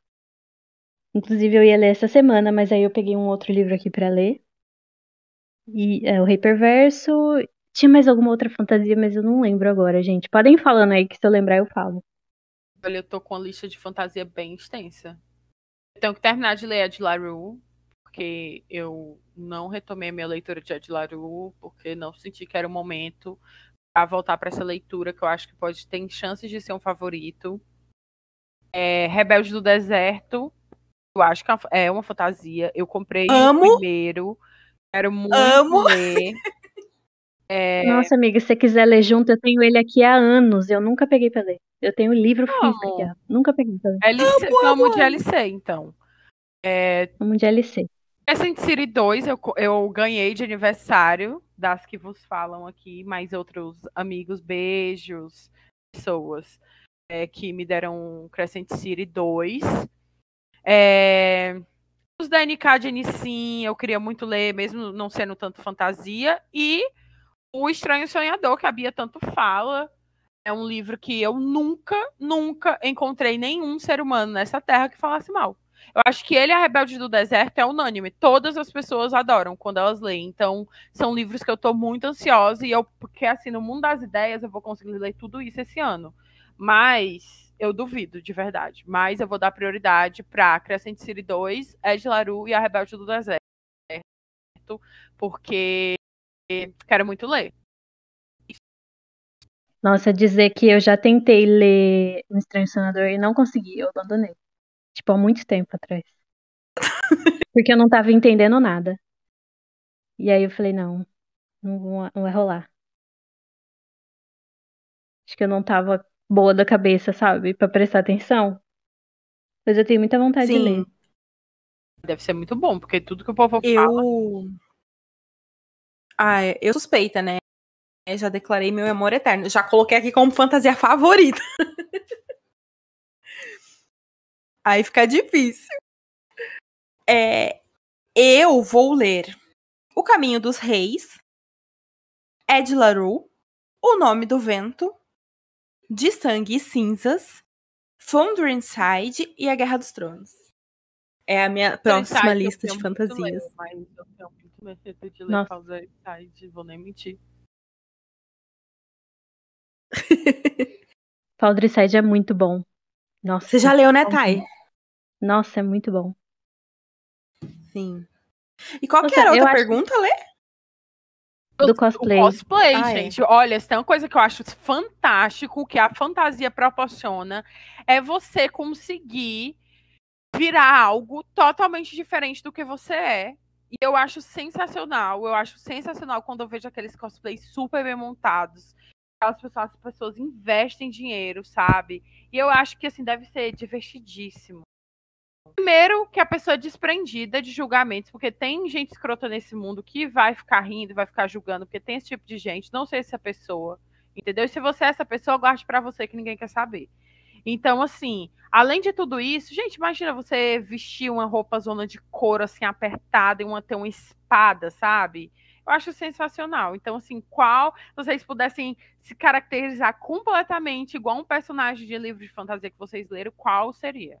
Inclusive, eu ia ler essa semana, mas aí eu peguei um outro livro aqui pra ler. E é o Rei Perverso. Tinha mais alguma outra fantasia, mas eu não lembro agora, gente. Podem ir falando aí, que se eu lembrar, eu falo. Olha, eu tô com uma lista de fantasia bem extensa. Eu tenho que terminar de ler Ed LaRue, porque eu não retomei a minha leitura de Ed LaRue, porque não senti que era o momento para voltar para essa leitura, que eu acho que pode ter chances de ser um favorito. É, Rebelde do Deserto, eu acho que é uma fantasia. Eu comprei Amo. o primeiro, quero muito Amo. ler. É, Nossa, amiga, se você quiser ler junto, eu tenho ele aqui há anos. Eu nunca peguei pra ler. Eu tenho o livro Amo. físico aqui. Nunca peguei pra ler. LC, vamos de LC, então. Vamos de LC. Crescent City 2 eu, eu ganhei de aniversário das que vos falam aqui, mais outros amigos, beijos, pessoas é, que me deram Crescent City 2. É, os da NK de Nissin eu queria muito ler, mesmo não sendo tanto fantasia. E O Estranho Sonhador, que a Bia tanto fala. É um livro que eu nunca, nunca encontrei nenhum ser humano nessa terra que falasse mal. Eu acho que ele a Rebelde do Deserto é unânime. Todas as pessoas adoram quando elas leem. Então, são livros que eu tô muito ansiosa e eu, porque assim, no mundo das ideias, eu vou conseguir ler tudo isso esse ano. Mas eu duvido, de verdade. Mas eu vou dar prioridade para Crescent City 2, Ed LaRue e a Rebelde do Deserto. Porque quero muito ler. Nossa, dizer que eu já tentei ler Um Estranho Sonador e não consegui, eu abandonei. Tipo, há muito tempo atrás. Porque eu não tava entendendo nada. E aí eu falei, não, não, vai- não vai rolar. Acho que eu não tava boa da cabeça, sabe? Pra prestar atenção. Mas eu tenho muita vontade de Sim. ler. Deve ser muito bom, porque tudo que o povo fala. Eu. Ah, eu suspeita, né? Eu já declarei meu amor eterno. Já coloquei aqui como fantasia favorita. Aí fica difícil. É, eu vou ler O Caminho dos Reis, Ed LaRue, O Nome do Vento, De Sangue e Cinzas, Founder Inside e A Guerra dos Tronos. É a minha próxima lista de fantasias. ler, mas eu tenho muito medo de ler Inside, vou nem mentir. Side é muito bom. Nossa. Você já leu, né, bom. Thay? Nossa, é muito bom. Sim. E qual que Nossa, era a outra acho- pergunta, Lê? Do O cosplay. cosplay, Ah, é. gente. Olha, se tem uma coisa que eu acho fantástico que a fantasia proporciona é você conseguir virar algo totalmente diferente do que você é. E eu acho sensacional. Eu acho sensacional quando eu vejo aqueles cosplays super bem montados. Aquelas pessoas, as pessoas investem dinheiro, sabe? E eu acho que assim deve ser divertidíssimo. Primeiro, que a pessoa é desprendida de julgamentos, porque tem gente escrota nesse mundo que vai ficar rindo, vai ficar julgando, porque tem esse tipo de gente. Não sei se a pessoa Entendeu? E se você é essa pessoa, guarde para você que ninguém quer saber. Então, assim, além de tudo isso, gente, imagina você vestir uma roupa zona de couro assim apertada e uma ter uma espada, sabe? Eu acho sensacional. Então, assim, qual vocês pudessem se caracterizar completamente igual um personagem de livro de fantasia que vocês leram, qual seria?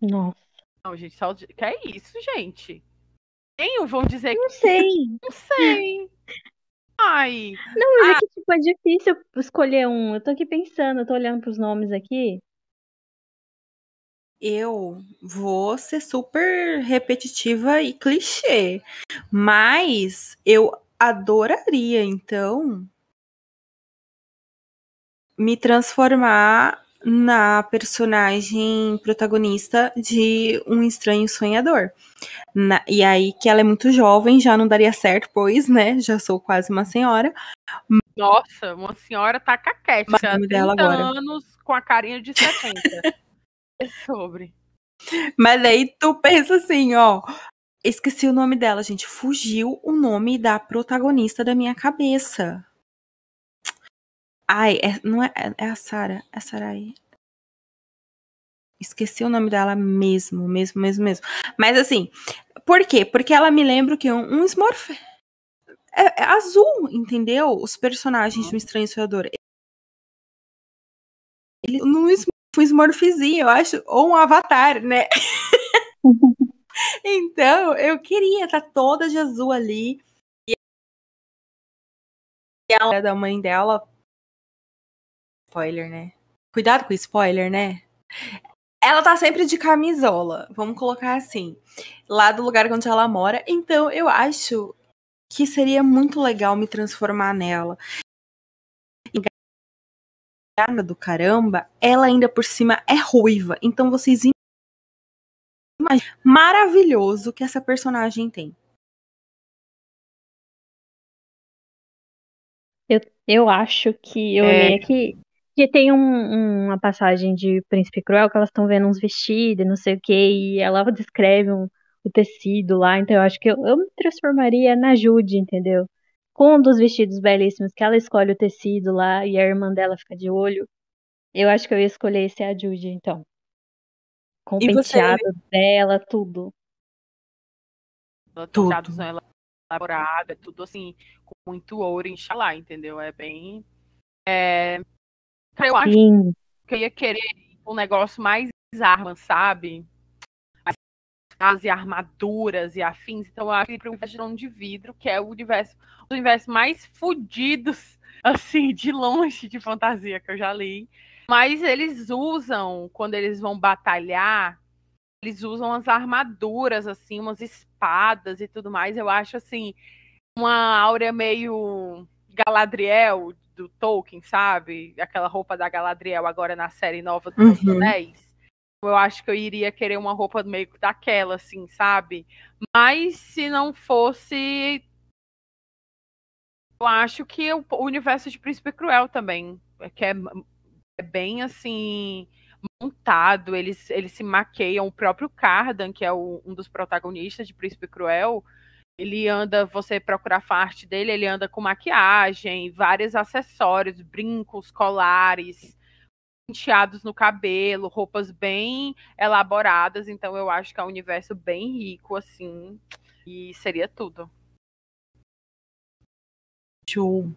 Nossa. Não, gente, só que é isso, gente. Nem vão dizer Não que sei. não sei. Ai, Não, mas Ah. é que tipo, é difícil escolher um. Eu tô aqui pensando, eu tô olhando pros nomes aqui. Eu vou ser super repetitiva e clichê, mas eu adoraria, então, me transformar na personagem protagonista de Um Estranho Sonhador. Na- e aí, que ela é muito jovem, já não daria certo, pois, né, já sou quase uma senhora. nossa, uma senhora tá o nome 30 dela agora. anos com a carinha de 70. é sobre. Mas aí tu pensa assim, ó. Esqueci o nome dela, gente. Fugiu o nome da protagonista da minha cabeça. Ai, é, não é, é a Sara. É a Sarai. Esqueci o nome dela mesmo, mesmo, mesmo, mesmo. Mas assim, por quê? Porque ela me lembra que um, um Smurf é, é azul, entendeu? Os personagens de um Estranho Sonhador. Ele não um Smurfzinho, eu acho, ou um avatar, né? Então, eu queria estar toda de azul ali. E ela da mãe dela. Spoiler, né? Cuidado com o spoiler, né? Ela tá sempre de camisola, vamos colocar assim, lá do lugar onde ela mora. Então, eu acho que seria muito legal me transformar nela. Engana do caramba, ela ainda por cima é ruiva. Então, vocês maravilhoso que essa personagem tem. Eu acho que eu É. olhei aqui que tem um- uma passagem de Príncipe Cruel que elas estão vendo uns vestidos, e não sei o que, e ela descreve um- o tecido lá, então eu acho que eu, eu me transformaria na Jude, entendeu? Com um dos vestidos belíssimos que ela escolhe o tecido lá e a irmã dela fica de olho. Eu acho que eu ia escolher ser a Jude, então. Com o E você, penteado dela, tudo. Ela Tudo. tradução elaborada, é tudo assim, com muito ouro, inxalá, entendeu? É bem. É... Eu acho Sim. que eu ia querer um negócio mais armas, sabe? Armas e armaduras e afins. Então eu acho que para um universo de vidro, que é o universo, dos universos mais fudidos, assim, de longe de fantasia que eu já li. Mas eles usam, quando eles vão batalhar, eles usam as armaduras, assim, umas espadas e tudo mais. Eu acho, assim, uma áurea meio Galadriel do Tolkien, sabe? Aquela roupa da Galadriel agora na série nova do Uhum. Anéis. Eu acho que eu iria querer uma roupa meio daquela, assim, sabe? Mas se não fosse. Eu acho que o o universo de Príncipe Cruel também. é Que é, é bem assim montado, eles, eles se maqueiam. O próprio Cardan, que é o- um dos protagonistas de Príncipe Cruel, ele anda, você procurar a arte dele, ele anda com maquiagem, vários acessórios, brincos, colares, penteados no cabelo, roupas bem elaboradas. Então eu acho que é um universo bem rico, assim, e seria tudo. Show.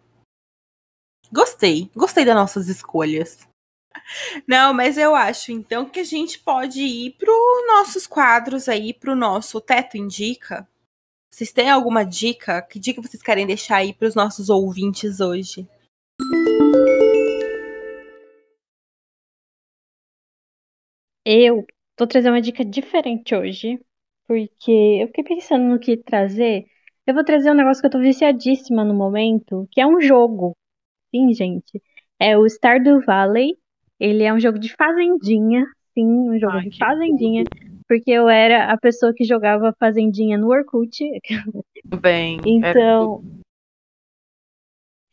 Gostei, gostei das nossas escolhas. Não, mas eu acho então que a gente pode ir para os nossos quadros aí, para o nosso Teto Indica. Vocês têm alguma dica? Que dica vocês querem deixar aí para os nossos ouvintes hoje? Eu tô trazendo uma dica diferente hoje, porque eu fiquei pensando no que trazer. Eu vou trazer um negócio que eu tô viciadíssima no momento, que é um jogo. Sim, gente. É o Stardew Valley. Ele é um jogo de fazendinha. Sim, um jogo Ai, de que fazendinha. Porque eu era a pessoa que jogava fazendinha no Orkut. Bem, é Então,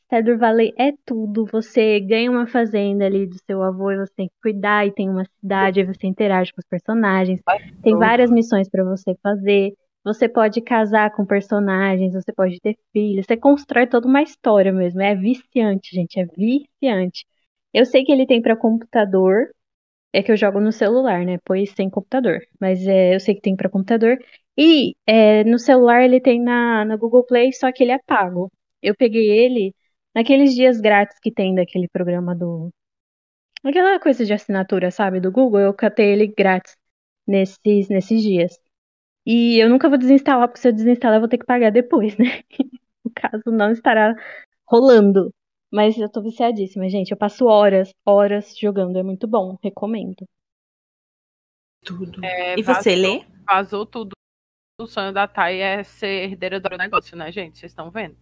Stardew Valley é tudo. Você ganha uma fazenda ali do seu avô e você tem que cuidar, e tem uma cidade, aí você interage com os personagens. Tem várias missões pra você fazer. Você pode casar com personagens, você pode ter filhos, você constrói toda uma história mesmo. É viciante, gente, é viciante. Eu sei que ele tem para computador, é que eu jogo no celular, né? Pois sem computador. Mas é, eu sei que tem para computador. E é, no celular ele tem na, na Google Play, só que ele é pago. Eu peguei ele naqueles dias grátis que tem daquele programa do. Aquela coisa de assinatura, sabe? Do Google. Eu catei ele grátis nesses, nesses dias. E eu nunca vou desinstalar, porque se eu desinstalar eu vou ter que pagar depois, né? no caso, não estará rolando. Mas eu tô viciadíssima, gente. Eu passo horas, horas jogando. É muito bom. Recomendo. Tudo. É, e você vazou- lê? Vazou tudo. O sonho da Thay é ser herdeira do negócio, né, gente? Vocês estão vendo?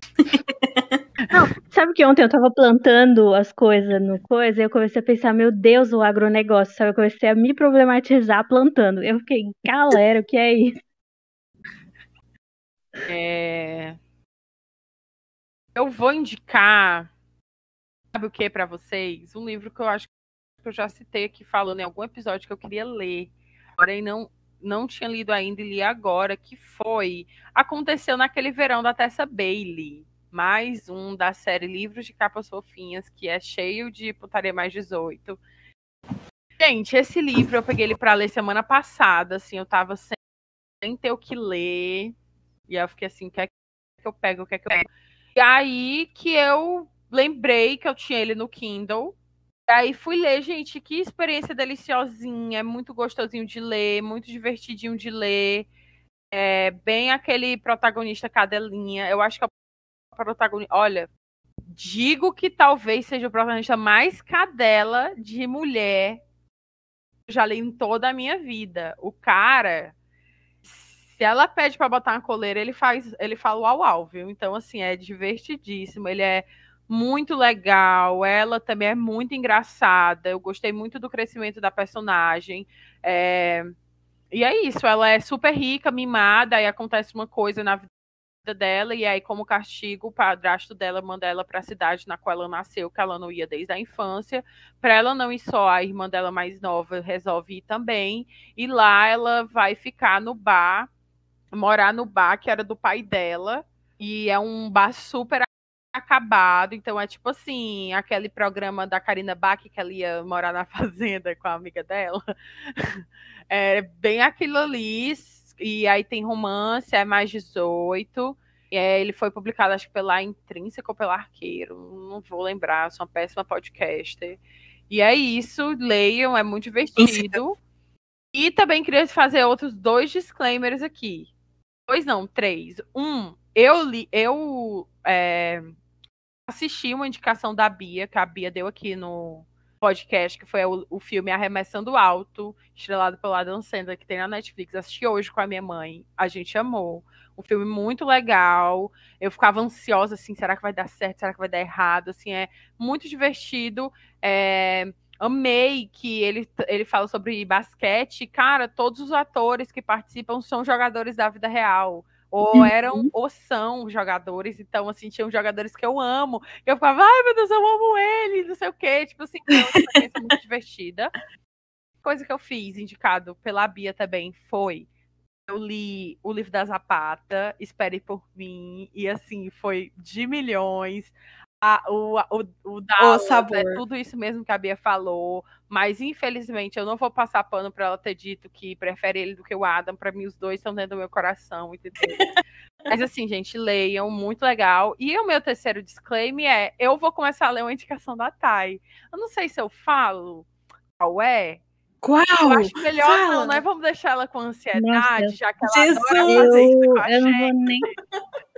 Sabe que ontem eu tava plantando as coisas no coisa e eu comecei a pensar, meu Deus, o agronegócio, sabe? Eu comecei a me problematizar plantando. Eu fiquei, galera, o que é isso? É... Eu vou indicar, sabe o que pra vocês? Um livro que eu acho que eu já citei aqui falando em algum episódio que eu queria ler, porém não não tinha lido ainda e li agora, que foi aconteceu naquele verão da Tessa Bailey, mais um da série Livros de Capas Fofinhas, que é cheio de putaria mais 18. Gente, esse livro eu peguei ele pra ler semana passada, assim, eu tava sem, sem ter o que ler. E aí eu fiquei assim, o que é que eu pego, o que é que eu pego? Aí que eu lembrei que eu tinha ele no Kindle. E aí fui ler, gente, que experiência deliciosinha, muito gostosinho de ler, muito divertidinho de ler. É bem aquele protagonista cadelinha. Eu acho que é o protagonista, olha, digo que talvez seja o protagonista mais cadela de mulher que eu já li em toda a minha vida. O cara, se ela pede pra botar uma coleira, ele faz, ele fala uau, uau, viu? Então assim, é divertidíssimo, ele é muito legal, ela também é muito engraçada. Eu gostei muito do crescimento da personagem. É, E é isso, ela é super rica, mimada, aí acontece uma coisa na vida dela, e aí, como castigo, o padrasto dela manda ela para a cidade na qual ela nasceu, que ela não ia desde a infância. Para ela não ir só, a irmã dela mais nova resolve ir também. E lá ela vai ficar no bar, morar no bar que era do pai dela. E é um bar super acabado. Então é tipo assim, aquele programa da Karina Bach que ela ia morar na fazenda com a amiga dela. É bem aquilo ali. E aí tem romance, é mais 18. E aí ele foi publicado, acho que pela Intrínseca ou pela Arqueiro. Não vou lembrar, sou uma péssima podcaster. E é isso, leiam, é muito divertido. E também queria fazer outros dois disclaimers aqui. Dois não, três. Um, eu li, eu é, assisti uma indicação da Bia, que a Bia deu aqui no podcast, que foi o, o filme Arremessando Alto, estrelado pelo Adam Sandler, que tem na Netflix. Assisti hoje com a minha mãe. A gente amou. Um filme muito legal. Eu ficava ansiosa, assim, será que vai dar certo? Será que vai dar errado? Assim, é muito divertido. É, amei que ele, ele fala sobre basquete. Cara, todos os atores que participam são jogadores da vida real. Ou eram ou são jogadores, então, assim, tinham jogadores que eu amo. Eu ficava, ai meu Deus, eu amo ele, não sei o quê. Tipo assim, foi uma experiência muito divertida. Coisa que eu fiz, indicado pela Bia também, foi eu li o livro da Zapata, Espere por mim, e assim, foi de milhões. A, o, o, o Dallas, sabor. é tudo isso mesmo que a Bia falou, mas infelizmente eu não vou passar pano para ela ter dito que prefere ele do que o Adam. Para mim, os dois estão dentro do meu coração, entendeu? mas assim, gente, leiam, muito legal. E o meu terceiro disclaimer é: eu vou começar a ler uma indicação da Thay. Eu não sei se eu falo qual é, Qual? eu acho melhor Fala. não, né? Vamos deixar ela com ansiedade, Nossa, já que ela Jesus! adora isso com a eu não gente. vou nem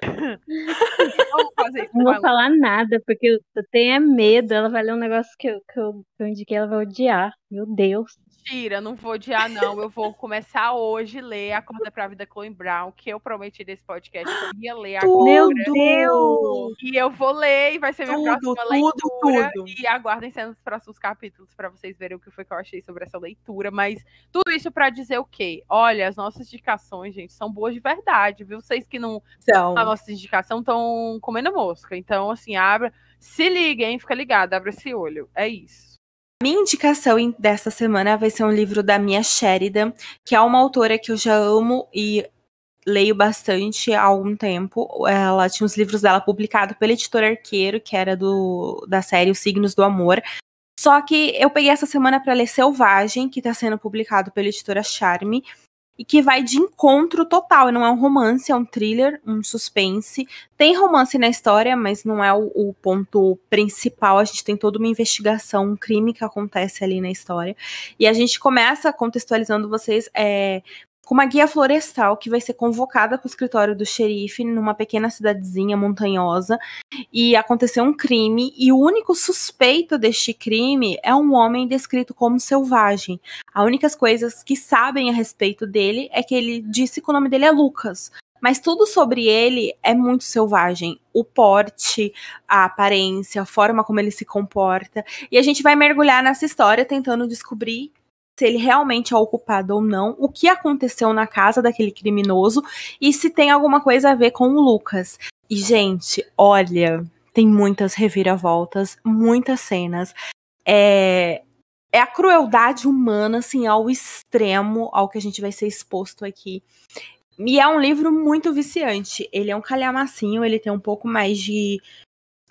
não vou falar nada, porque eu eu tenho é medo. Ela vai ler um negócio que eu, que eu, que eu indiquei, ela vai odiar. Meu Deus. Mentira, não vou odiar, não. Eu vou começar hoje a ler Acorda pra Vida Chloe Brown, que eu prometi nesse podcast que eu ia ler agora. Meu Deus! E eu vou ler e vai ser minha Tudo, próxima tudo, leitura. tudo. E aguardem cenas dos próximos capítulos para vocês verem o que foi que eu achei sobre essa leitura. Mas tudo isso para dizer o quê? Olha, as nossas indicações, gente, são boas de verdade, viu? Vocês que não Então, a nossa indicação estão comendo mosca. Então, assim, abra. Se liguem, fica ligado, abre esse olho. É isso. Minha indicação dessa semana vai ser um livro da Mia Sheridan, que é uma autora que eu já amo e leio bastante há algum tempo. Ela tinha os livros dela publicados pela editora Arqueiro, que era do da série Os Signos do Amor. Só que eu peguei essa semana para ler Selvagem, que está sendo publicado pela editora Charme, e que vai de encontro total. Não é um romance, é um thriller, um suspense. Tem romance na história, mas não é o, o, ponto principal. A gente tem toda uma investigação, um crime que acontece ali na história. E a gente começa contextualizando vocês é, com uma guia florestal que vai ser convocada para o escritório do xerife numa pequena cidadezinha montanhosa e aconteceu um crime e o único suspeito deste crime é um homem descrito como selvagem. As únicas coisas que sabem a respeito dele é que ele disse que o nome dele é Lucas. Mas tudo sobre ele é muito selvagem. O porte, a aparência, a forma como ele se comporta. E a gente vai mergulhar nessa história tentando descobrir se ele realmente é o culpado ou não, o que aconteceu na casa daquele criminoso e se tem alguma coisa a ver com o Lucas. E, gente, olha, tem muitas reviravoltas, muitas cenas. É, é a crueldade humana, assim, ao extremo, ao que a gente vai ser exposto aqui. E é um livro muito viciante. Ele é um calhamacinho, ele tem um pouco mais de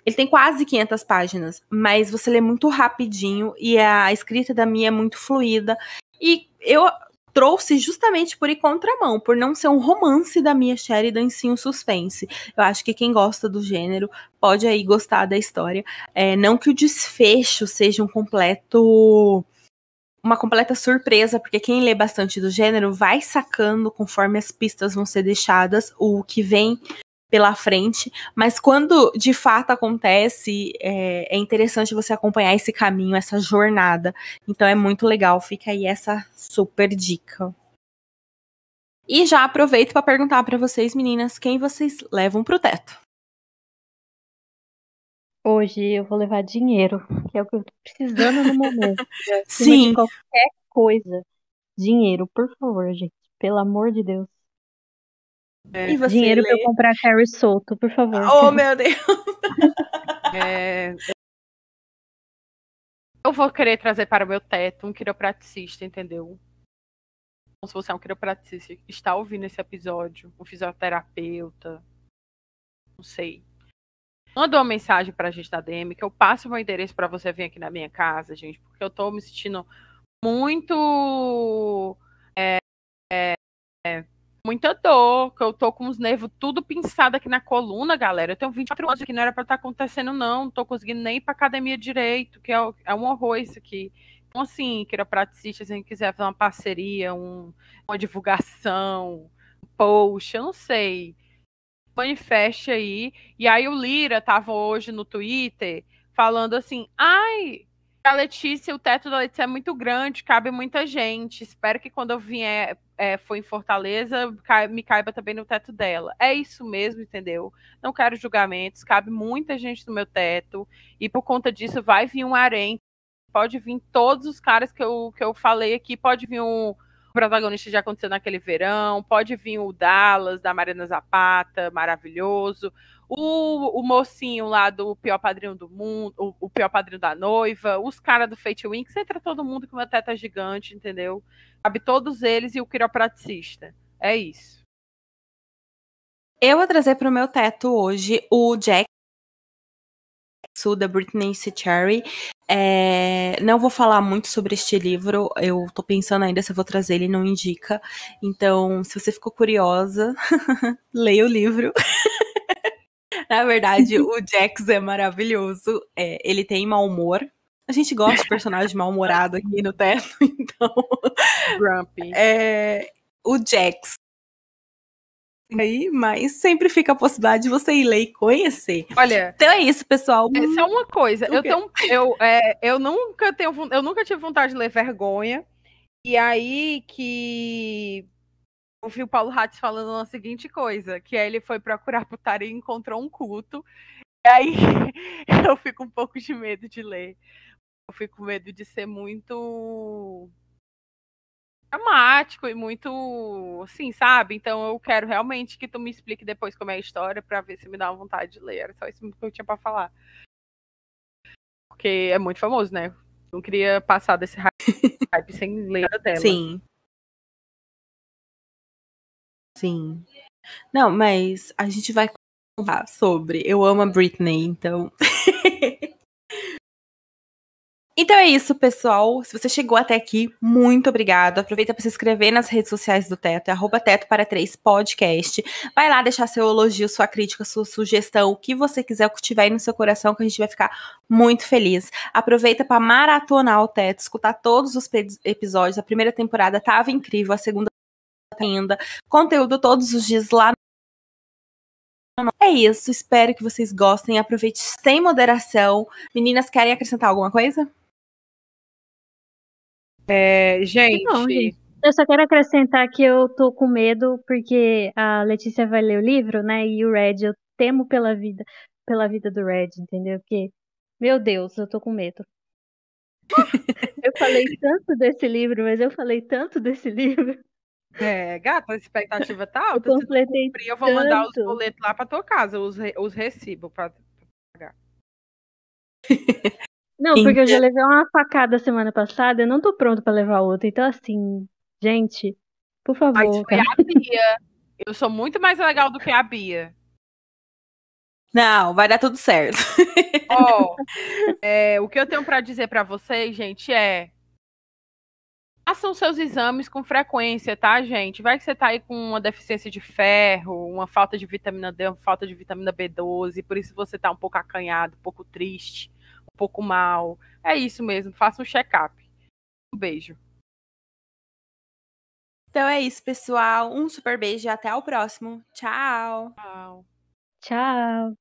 ele tem quase 500 páginas, mas você lê muito rapidinho e a escrita da minha é muito fluida. E eu trouxe justamente por ir contramão, por não ser um romance da Mia Sheridan, em si um suspense. Eu acho que quem gosta do gênero pode aí gostar da história. É, não que o desfecho seja um completo uma completa surpresa, porque quem lê bastante do gênero vai sacando conforme as pistas vão ser deixadas o que vem pela frente, mas quando de fato acontece, é, é, interessante você acompanhar esse caminho, essa jornada. Então é muito legal, fica aí essa super dica. E já aproveito para perguntar para vocês, meninas, quem vocês levam pro teto? Hoje eu vou levar dinheiro, que é o que eu tô precisando no momento. Sim. Qualquer coisa. Dinheiro, por favor, gente. Pelo amor de Deus. É. E Dinheiro lê? pra eu comprar Harry solto, por favor. Oh, meu Deus! É... Eu vou querer trazer para o meu teto um quiropraticista, entendeu? Então, se você é um quiropraticista que está ouvindo esse episódio, um fisioterapeuta, não sei. Manda uma mensagem pra gente da DM, que eu passo o meu endereço para você vir aqui na minha casa, gente, porque eu tô me sentindo muito. É, é, muita dor, que eu tô com os nervos tudo pinçado aqui na coluna, galera. Eu tenho 24 anos aqui, não era pra estar tá acontecendo, não. Não tô conseguindo nem ir pra academia direito, que é, é um horror isso aqui. Então, assim, quiropraticista, se a gente quiser fazer uma parceria, um, uma divulgação, um post, eu não sei. Manifeste aí. E aí o Lira tava hoje no Twitter falando assim, ai, a Letícia, o teto da Letícia é muito grande, cabe muita gente. Espero que quando eu vier é, foi em Fortaleza, me caiba também no teto dela. É isso mesmo, entendeu? Não quero julgamentos, cabe muita gente no meu teto, e por conta disso vai vir um harém, pode vir todos os caras que eu, que eu falei aqui, pode vir um protagonista já aconteceu naquele verão, pode vir o Dallas, da Mariana Zapata, maravilhoso, o, o mocinho lá do pior padrinho do mundo, o, o pior padrinho da noiva, os caras do Fate Winks, entra todo mundo com uma teta gigante, entendeu? Cabe todos eles e o quiropraticista. É isso. Eu vou trazer para o meu teto hoje o Jack da Britney Cherry. É, não vou falar muito sobre este livro, eu tô pensando ainda se eu vou trazer, ele não indica. Então, se você ficou curiosa, leia o livro. Na verdade, o Jax é maravilhoso. É, ele tem mau humor. A gente gosta de personagem mal-humorado aqui no teto, então. Grumpy. É, o Jax. Aí, mas sempre fica a possibilidade de você ir ler e conhecer. Olha. Então é isso, pessoal. É só uma coisa. Eu, tenho, eu, é, eu nunca tenho, eu nunca tive vontade de ler vergonha. E aí que eu vi o Paulo Hatz falando a seguinte coisa, que aí ele foi procurar putaria e encontrou um culto. E aí eu fico um pouco de medo de ler. Eu fico com medo de ser muito dramático e muito assim, sabe? Então eu quero realmente que tu me explique depois como é a história para ver se me dá uma vontade de ler. Era só isso que eu tinha para falar. Porque é muito famoso, né? Não queria passar desse hype sem ler a dela. Sim. Sim. Não, mas a gente vai contar sobre. Eu amo a Britney, então. Então é isso, pessoal. Se você chegou até aqui, muito obrigado. Aproveita para se inscrever nas redes sociais do Teto, é arroba Teto para 3 podcast. Vai lá deixar seu elogio, sua crítica, sua sugestão, o que você quiser, o que tiver aí no seu coração, que a gente vai ficar muito feliz. Aproveita para maratonar o Teto, escutar todos os episódios. A primeira temporada tava incrível, a segunda ainda. Conteúdo todos os dias lá é isso, espero que vocês gostem. Aproveite sem moderação. Meninas, querem acrescentar alguma coisa? É, gente. Não, gente. Eu só quero acrescentar que eu tô com medo porque a Letícia vai ler o livro, né? E o Red, eu temo pela vida, pela vida do Red, entendeu? Porque, meu Deus, eu tô com medo. eu falei tanto desse livro, mas eu falei tanto desse livro. É, gata, a expectativa tá alta. Eu completei cumprir, eu vou mandar os boletos lá pra tua casa, os, os recibos pra pagar. Não, porque eu já levei uma facada semana passada, eu não tô pronto para levar outra. Então, assim, gente, por favor. Mas foi a Bia. Eu sou muito mais legal do que a Bia. Não, vai dar tudo certo. Ó, oh, é, o que eu tenho para dizer para vocês, gente, é façam seus exames com frequência, tá, gente? Vai que você tá aí com uma deficiência de ferro, uma falta de vitamina D, uma falta de vitamina B12, por isso você tá um pouco acanhado, um pouco triste pouco mal. É isso mesmo, faça um check-up. Um beijo. Então é isso, pessoal. Um super beijo e até o próximo. Tchau. Tchau. Tchau.